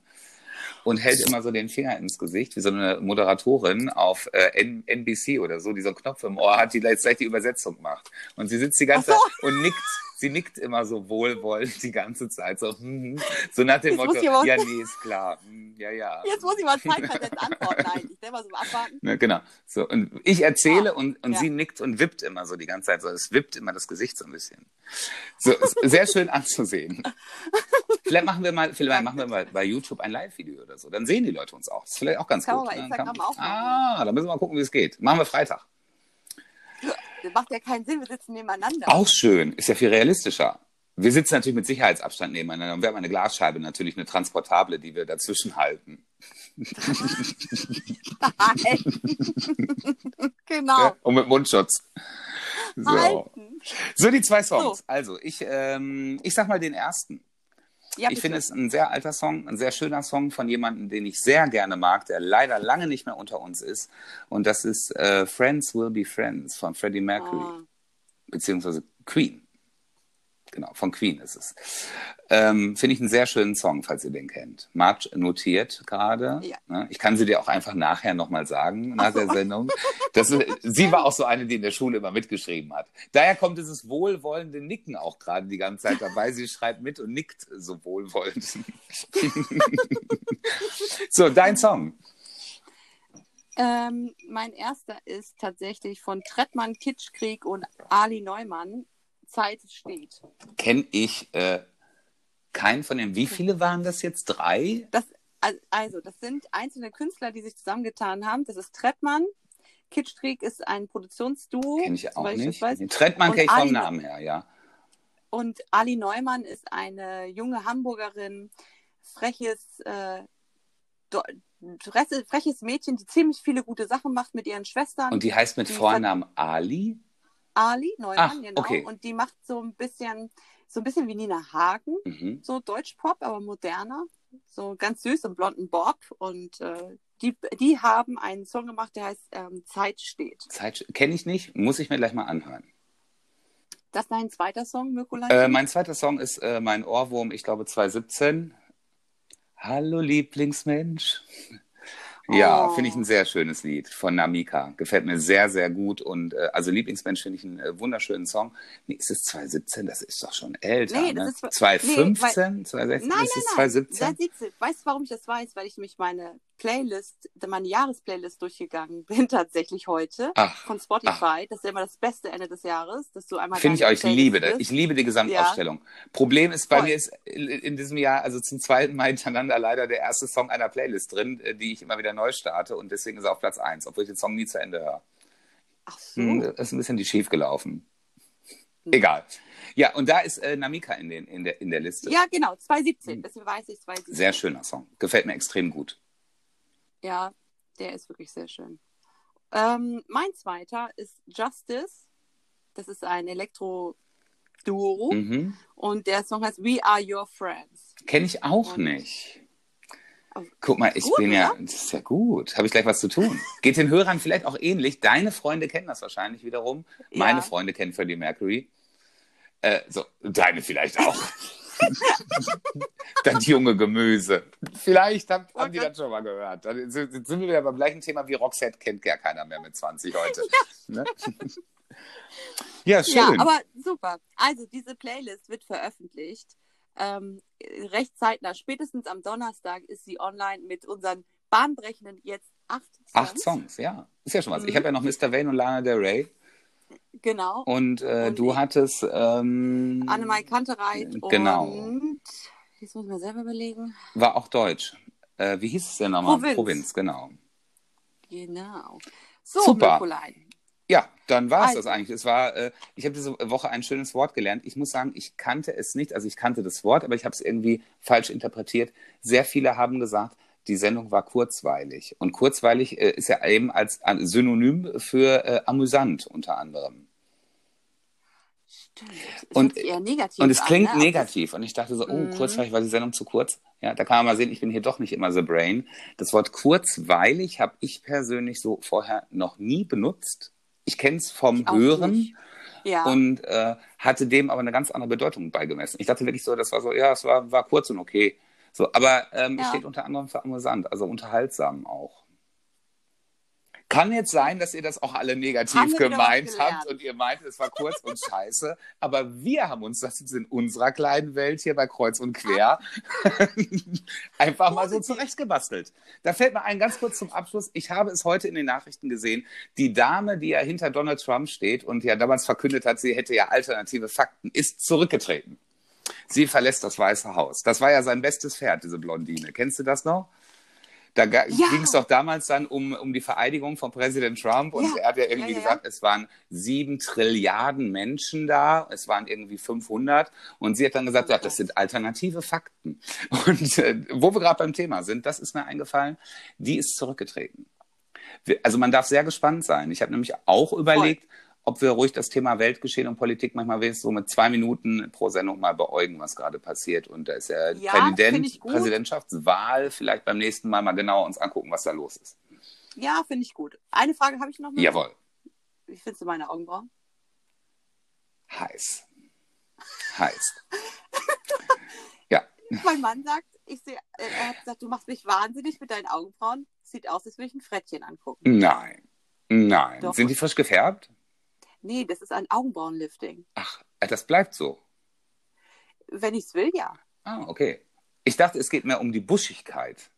und hält immer so den Finger ins Gesicht, wie so eine Moderatorin auf äh, NBC oder so, die so einen Knopf im Ohr hat, die jetzt gleich die Übersetzung macht. Und sie sitzt die ganze Zeit und nickt sie nickt immer so wohlwollend die ganze Zeit, so, hm, so nach dem Jetzt Motto, ja, nee, ist klar, hm, ja, ja. Jetzt muss ich mal zeitversetzt antworten. Nein, ich selber so abwarten. Ne, genau. So, und ich erzähle Ah, und, und ja. sie nickt und wippt immer so die ganze Zeit. So, es wippt immer das Gesicht so ein bisschen. So, sehr schön anzusehen. Vielleicht machen wir mal, vielleicht machen wir mal bei YouTube ein Live-Video oder so. Dann sehen die Leute uns auch. Das ist vielleicht auch ganz Kann gut. man bei Dann Instagram auch machen. Ah, da müssen wir mal gucken, wie es geht. Machen wir Freitag. Das macht ja keinen Sinn, wir sitzen nebeneinander. Auch schön. Ist ja viel realistischer. Wir sitzen natürlich mit Sicherheitsabstand nebeneinander und wir haben eine Glasscheibe, natürlich eine transportable, die wir dazwischen halten. (laughs) genau. Und mit Mundschutz. So. Halten. So, die zwei Songs. So. Also, ich, ähm, ich sag mal den ersten. Ja, ich finde es ein sehr alter Song, ein sehr schöner Song von jemandem, den ich sehr gerne mag, der leider lange nicht mehr unter uns ist. Und das ist äh, Friends Will Be Friends von Freddie Mercury, Ah. beziehungsweise Queen. Genau, von Queen ist es. Ähm, finde ich einen sehr schönen Song, falls ihr den kennt. Marge notiert gerade. Ja. Ne? Ich kann sie dir auch einfach nachher nochmal sagen, nach so. der Sendung. Das, ist- sie war auch so eine, die in der Schule immer mitgeschrieben hat. Daher kommt dieses wohlwollende Nicken auch gerade die ganze Zeit dabei. Sie schreibt mit und nickt so wohlwollend. (laughs) so, dein Song. Ähm, mein erster ist tatsächlich von Trettmann, Kitschkrieg und Ali Neumann. Zeit steht. Kenne ich äh, keinen von den. Wie viele waren das jetzt? Drei? Das, al- also, das sind einzelne Künstler, die sich zusammengetan haben. Das ist Trettmann. Kitschkrieg ist ein Produktionsduo. Kenne ich auch ich nicht. Den Trettmann kenne ich vom Ali- Namen her, ja. Und Ali Neumann ist eine junge Hamburgerin, freches, äh, freches Mädchen, die ziemlich viele gute Sachen macht mit ihren Schwestern. Und die heißt mit Die Vornamen Ali? Ali Neumann, Ach, genau. okay. Und die macht so ein bisschen, so ein bisschen wie Nina Hagen, Mhm. so Deutschpop, aber moderner. So ganz süß und blonden Bob. Und äh, die, die haben einen Song gemacht, der heißt ähm, Zeit steht. Zeit kenne ich nicht, muss ich mir gleich mal anhören. Das ist dein zweiter Song, Mirko Äh, mein zweiter Song ist äh, mein Ohrwurm, ich glaube 2017. Hallo Lieblingsmensch. Ja, Oh. finde ich ein sehr schönes Lied von Namika. Gefällt mir sehr, sehr gut. Und äh, also Lieblingsmensch finde ich einen äh, wunderschönen Song. Nee, ist es 2017? Das ist doch schon älter. Nee, das ne? ist zwe- 2015? 2016? Nein, ist es nein, nein. 2017? Seit 17. Weißt du, warum ich das weiß? Weil ich mich meine Playlist, meine Jahresplaylist durchgegangen bin (laughs) tatsächlich heute Ach, von Spotify. Das ist ja immer das beste Ende des Jahres, dass du einmal Finde ich auch, ich Playlist liebe das. Ich liebe die Gesamtausstellung. Problem ist, bei Voll. mir ist in, diesem Jahr, also zum zweiten Mal (laughs) hintereinander leider der erste Song einer Playlist drin, äh, die ich immer wieder neu starte und deswegen ist er auf Platz 1, obwohl ich den Song nie zu Ende höre. Ach so. Hm, das ist ein bisschen die schief gelaufen. Hm. Egal. Ja, und da ist äh, Namika in, den, in, der, in der Liste. Ja, genau, 2017. Deswegen weiß ich 2017. Sehr schöner Song. Gefällt mir extrem gut. Ja, der ist wirklich sehr schön. Ähm, mein zweiter ist Justice. Das ist ein Elektro-Duo. Mhm. Und der Song heißt We Are Your Friends. Kenne ich auch Und- nicht. Oh, Guck mal, ich gut, bin ja, oder? das ist ja gut. Habe ich gleich was zu tun. Geht den Hörern vielleicht auch ähnlich. Deine Freunde kennen das wahrscheinlich wiederum. Meine Ja. Freunde kennen Freddie Mercury. Äh, so, deine vielleicht auch. (laughs) (laughs) das junge Gemüse. Vielleicht haben, haben die das schon mal gehört. Dann sind wir wieder beim gleichen Thema wie Roxette kennt ja keiner mehr mit 20 heute. (laughs) Ne? ja, schön. Ja, aber super. Also diese Playlist wird veröffentlicht. Ähm, recht zeitnah, spätestens am Donnerstag ist sie online mit unseren bahnbrechenden jetzt acht Songs. Acht Songs, ja. Ist ja schon was. Ich Mhm. habe ja noch Mr. Vane und Lana Del Rey. Genau. Und, äh, Und du hattest. Ähm, Annemai Kantereit Genau. und jetzt muss ich mir selber überlegen. War auch deutsch. Äh, wie hieß es denn nochmal? Provinz. Provinz, genau. Genau. So, Super. Mirkolein. Ja, dann war es Also. das eigentlich. Es war, äh, ich habe diese Woche ein schönes Wort gelernt. Ich muss sagen, ich kannte es nicht. Also ich kannte das Wort, aber ich habe es irgendwie falsch interpretiert. Sehr viele haben gesagt, die Sendung war kurzweilig. Und kurzweilig äh, ist ja eben als äh, Synonym für äh, amüsant unter anderem. Stimmt. Und- eher negativ Und es klingt an, ne? negativ. Und ich dachte so, oh, Mhm. kurzweilig war die Sendung zu kurz. Ja, da kann man mal sehen, ich bin hier doch nicht immer the brain. Das Wort kurzweilig habe ich persönlich so vorher noch nie benutzt. Ich kenne es vom Hören nicht. Ja. und äh, hatte dem aber eine ganz andere Bedeutung beigemessen. Ich dachte wirklich so, das war so, ja, es war, war kurz und okay. So, aber ähm, es Ja. steht unter anderem für amüsant, also unterhaltsam auch. Kann jetzt sein, dass ihr das auch alle negativ gemeint habt und ihr meint, es war kurz und scheiße. Aber wir haben uns das jetzt in unserer kleinen Welt hier bei Kreuz und Quer (laughs) einfach mal so zurechtgebastelt. Da fällt mir ein ganz kurz zum Abschluss. Ich habe es heute in den Nachrichten gesehen. Die Dame, die ja hinter Donald Trump steht und ja damals verkündet hat, sie hätte ja alternative Fakten, ist zurückgetreten. Sie verlässt das Weiße Haus. Das war ja sein bestes Pferd, diese Blondine. Kennst du das noch? Da Ja. ging es doch damals dann um, um die Vereidigung von Präsident Trump und Ja. er hat ja irgendwie Ja, gesagt, es waren sieben Trilliarden Menschen da, es waren irgendwie 500 und sie hat dann gesagt, ja, das sind alternative Fakten. (laughs) Und äh, wo wir gerade beim Thema sind, das ist mir eingefallen, die ist zurückgetreten. Also man darf sehr gespannt sein. Ich habe nämlich auch überlegt, ob wir ruhig das Thema Weltgeschehen und Politik manchmal wenigstens so mit zwei Minuten pro Sendung mal beäugen, was gerade passiert. Und da ist ja, Ja, Präsident. Präsidentschaftswahl, vielleicht beim nächsten Mal mal genauer uns angucken, was da los ist. Ja, finde ich gut. Eine Frage habe ich noch. Mirko. Jawohl, Wie findest du meine Augenbrauen? heiß. Heiß. (laughs) ja, (laughs) Mein Mann sagt, ich sehe, äh, er hat gesagt, du machst mich wahnsinnig mit deinen Augenbrauen. Sieht aus, als würde ich ein Frettchen angucken. nein. Nein. Doch. Sind die frisch gefärbt? Nee, das ist ein Augenbrauenlifting. Ach, äh, das bleibt so. Wenn ich es will, ja. Ah, okay. Ich dachte, es geht mehr um die Buschigkeit.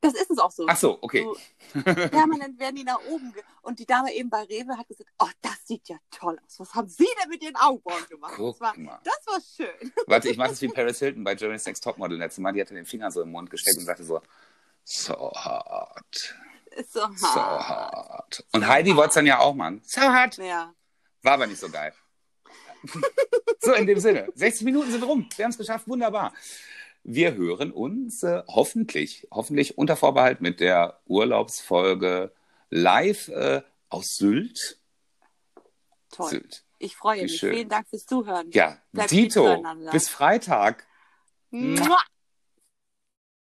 Das ist es auch so. Ach so, okay. So, (laughs) permanent werden die nach oben. Und die Dame eben bei Rewe hat gesagt, oh, das sieht ja toll aus. Was haben Sie denn mit Ihren Augenbrauen gemacht? Guck das, war, mal. das war schön. (laughs) Warte, ich mache das wie (laughs) Paris Hilton bei Jeremy's Next Topmodel letztes Mal. Die hatte den Finger so im Mund gesteckt und sagte so, so hart, so hart. so hart. Und Heidi wollte es dann ja auch machen. So hart. Ja. War aber nicht so geil. (laughs) so, in dem Sinne. 60 Minuten sind rum. Wir haben es geschafft. Wunderbar. Wir hören uns äh, hoffentlich, hoffentlich unter Vorbehalt mit der Urlaubsfolge live äh, aus Sylt. Toll. Sylt. Ich freue Wie mich. schön. Vielen Dank fürs Zuhören. Ja, Bleibt Dito. Bis Freitag. Mua.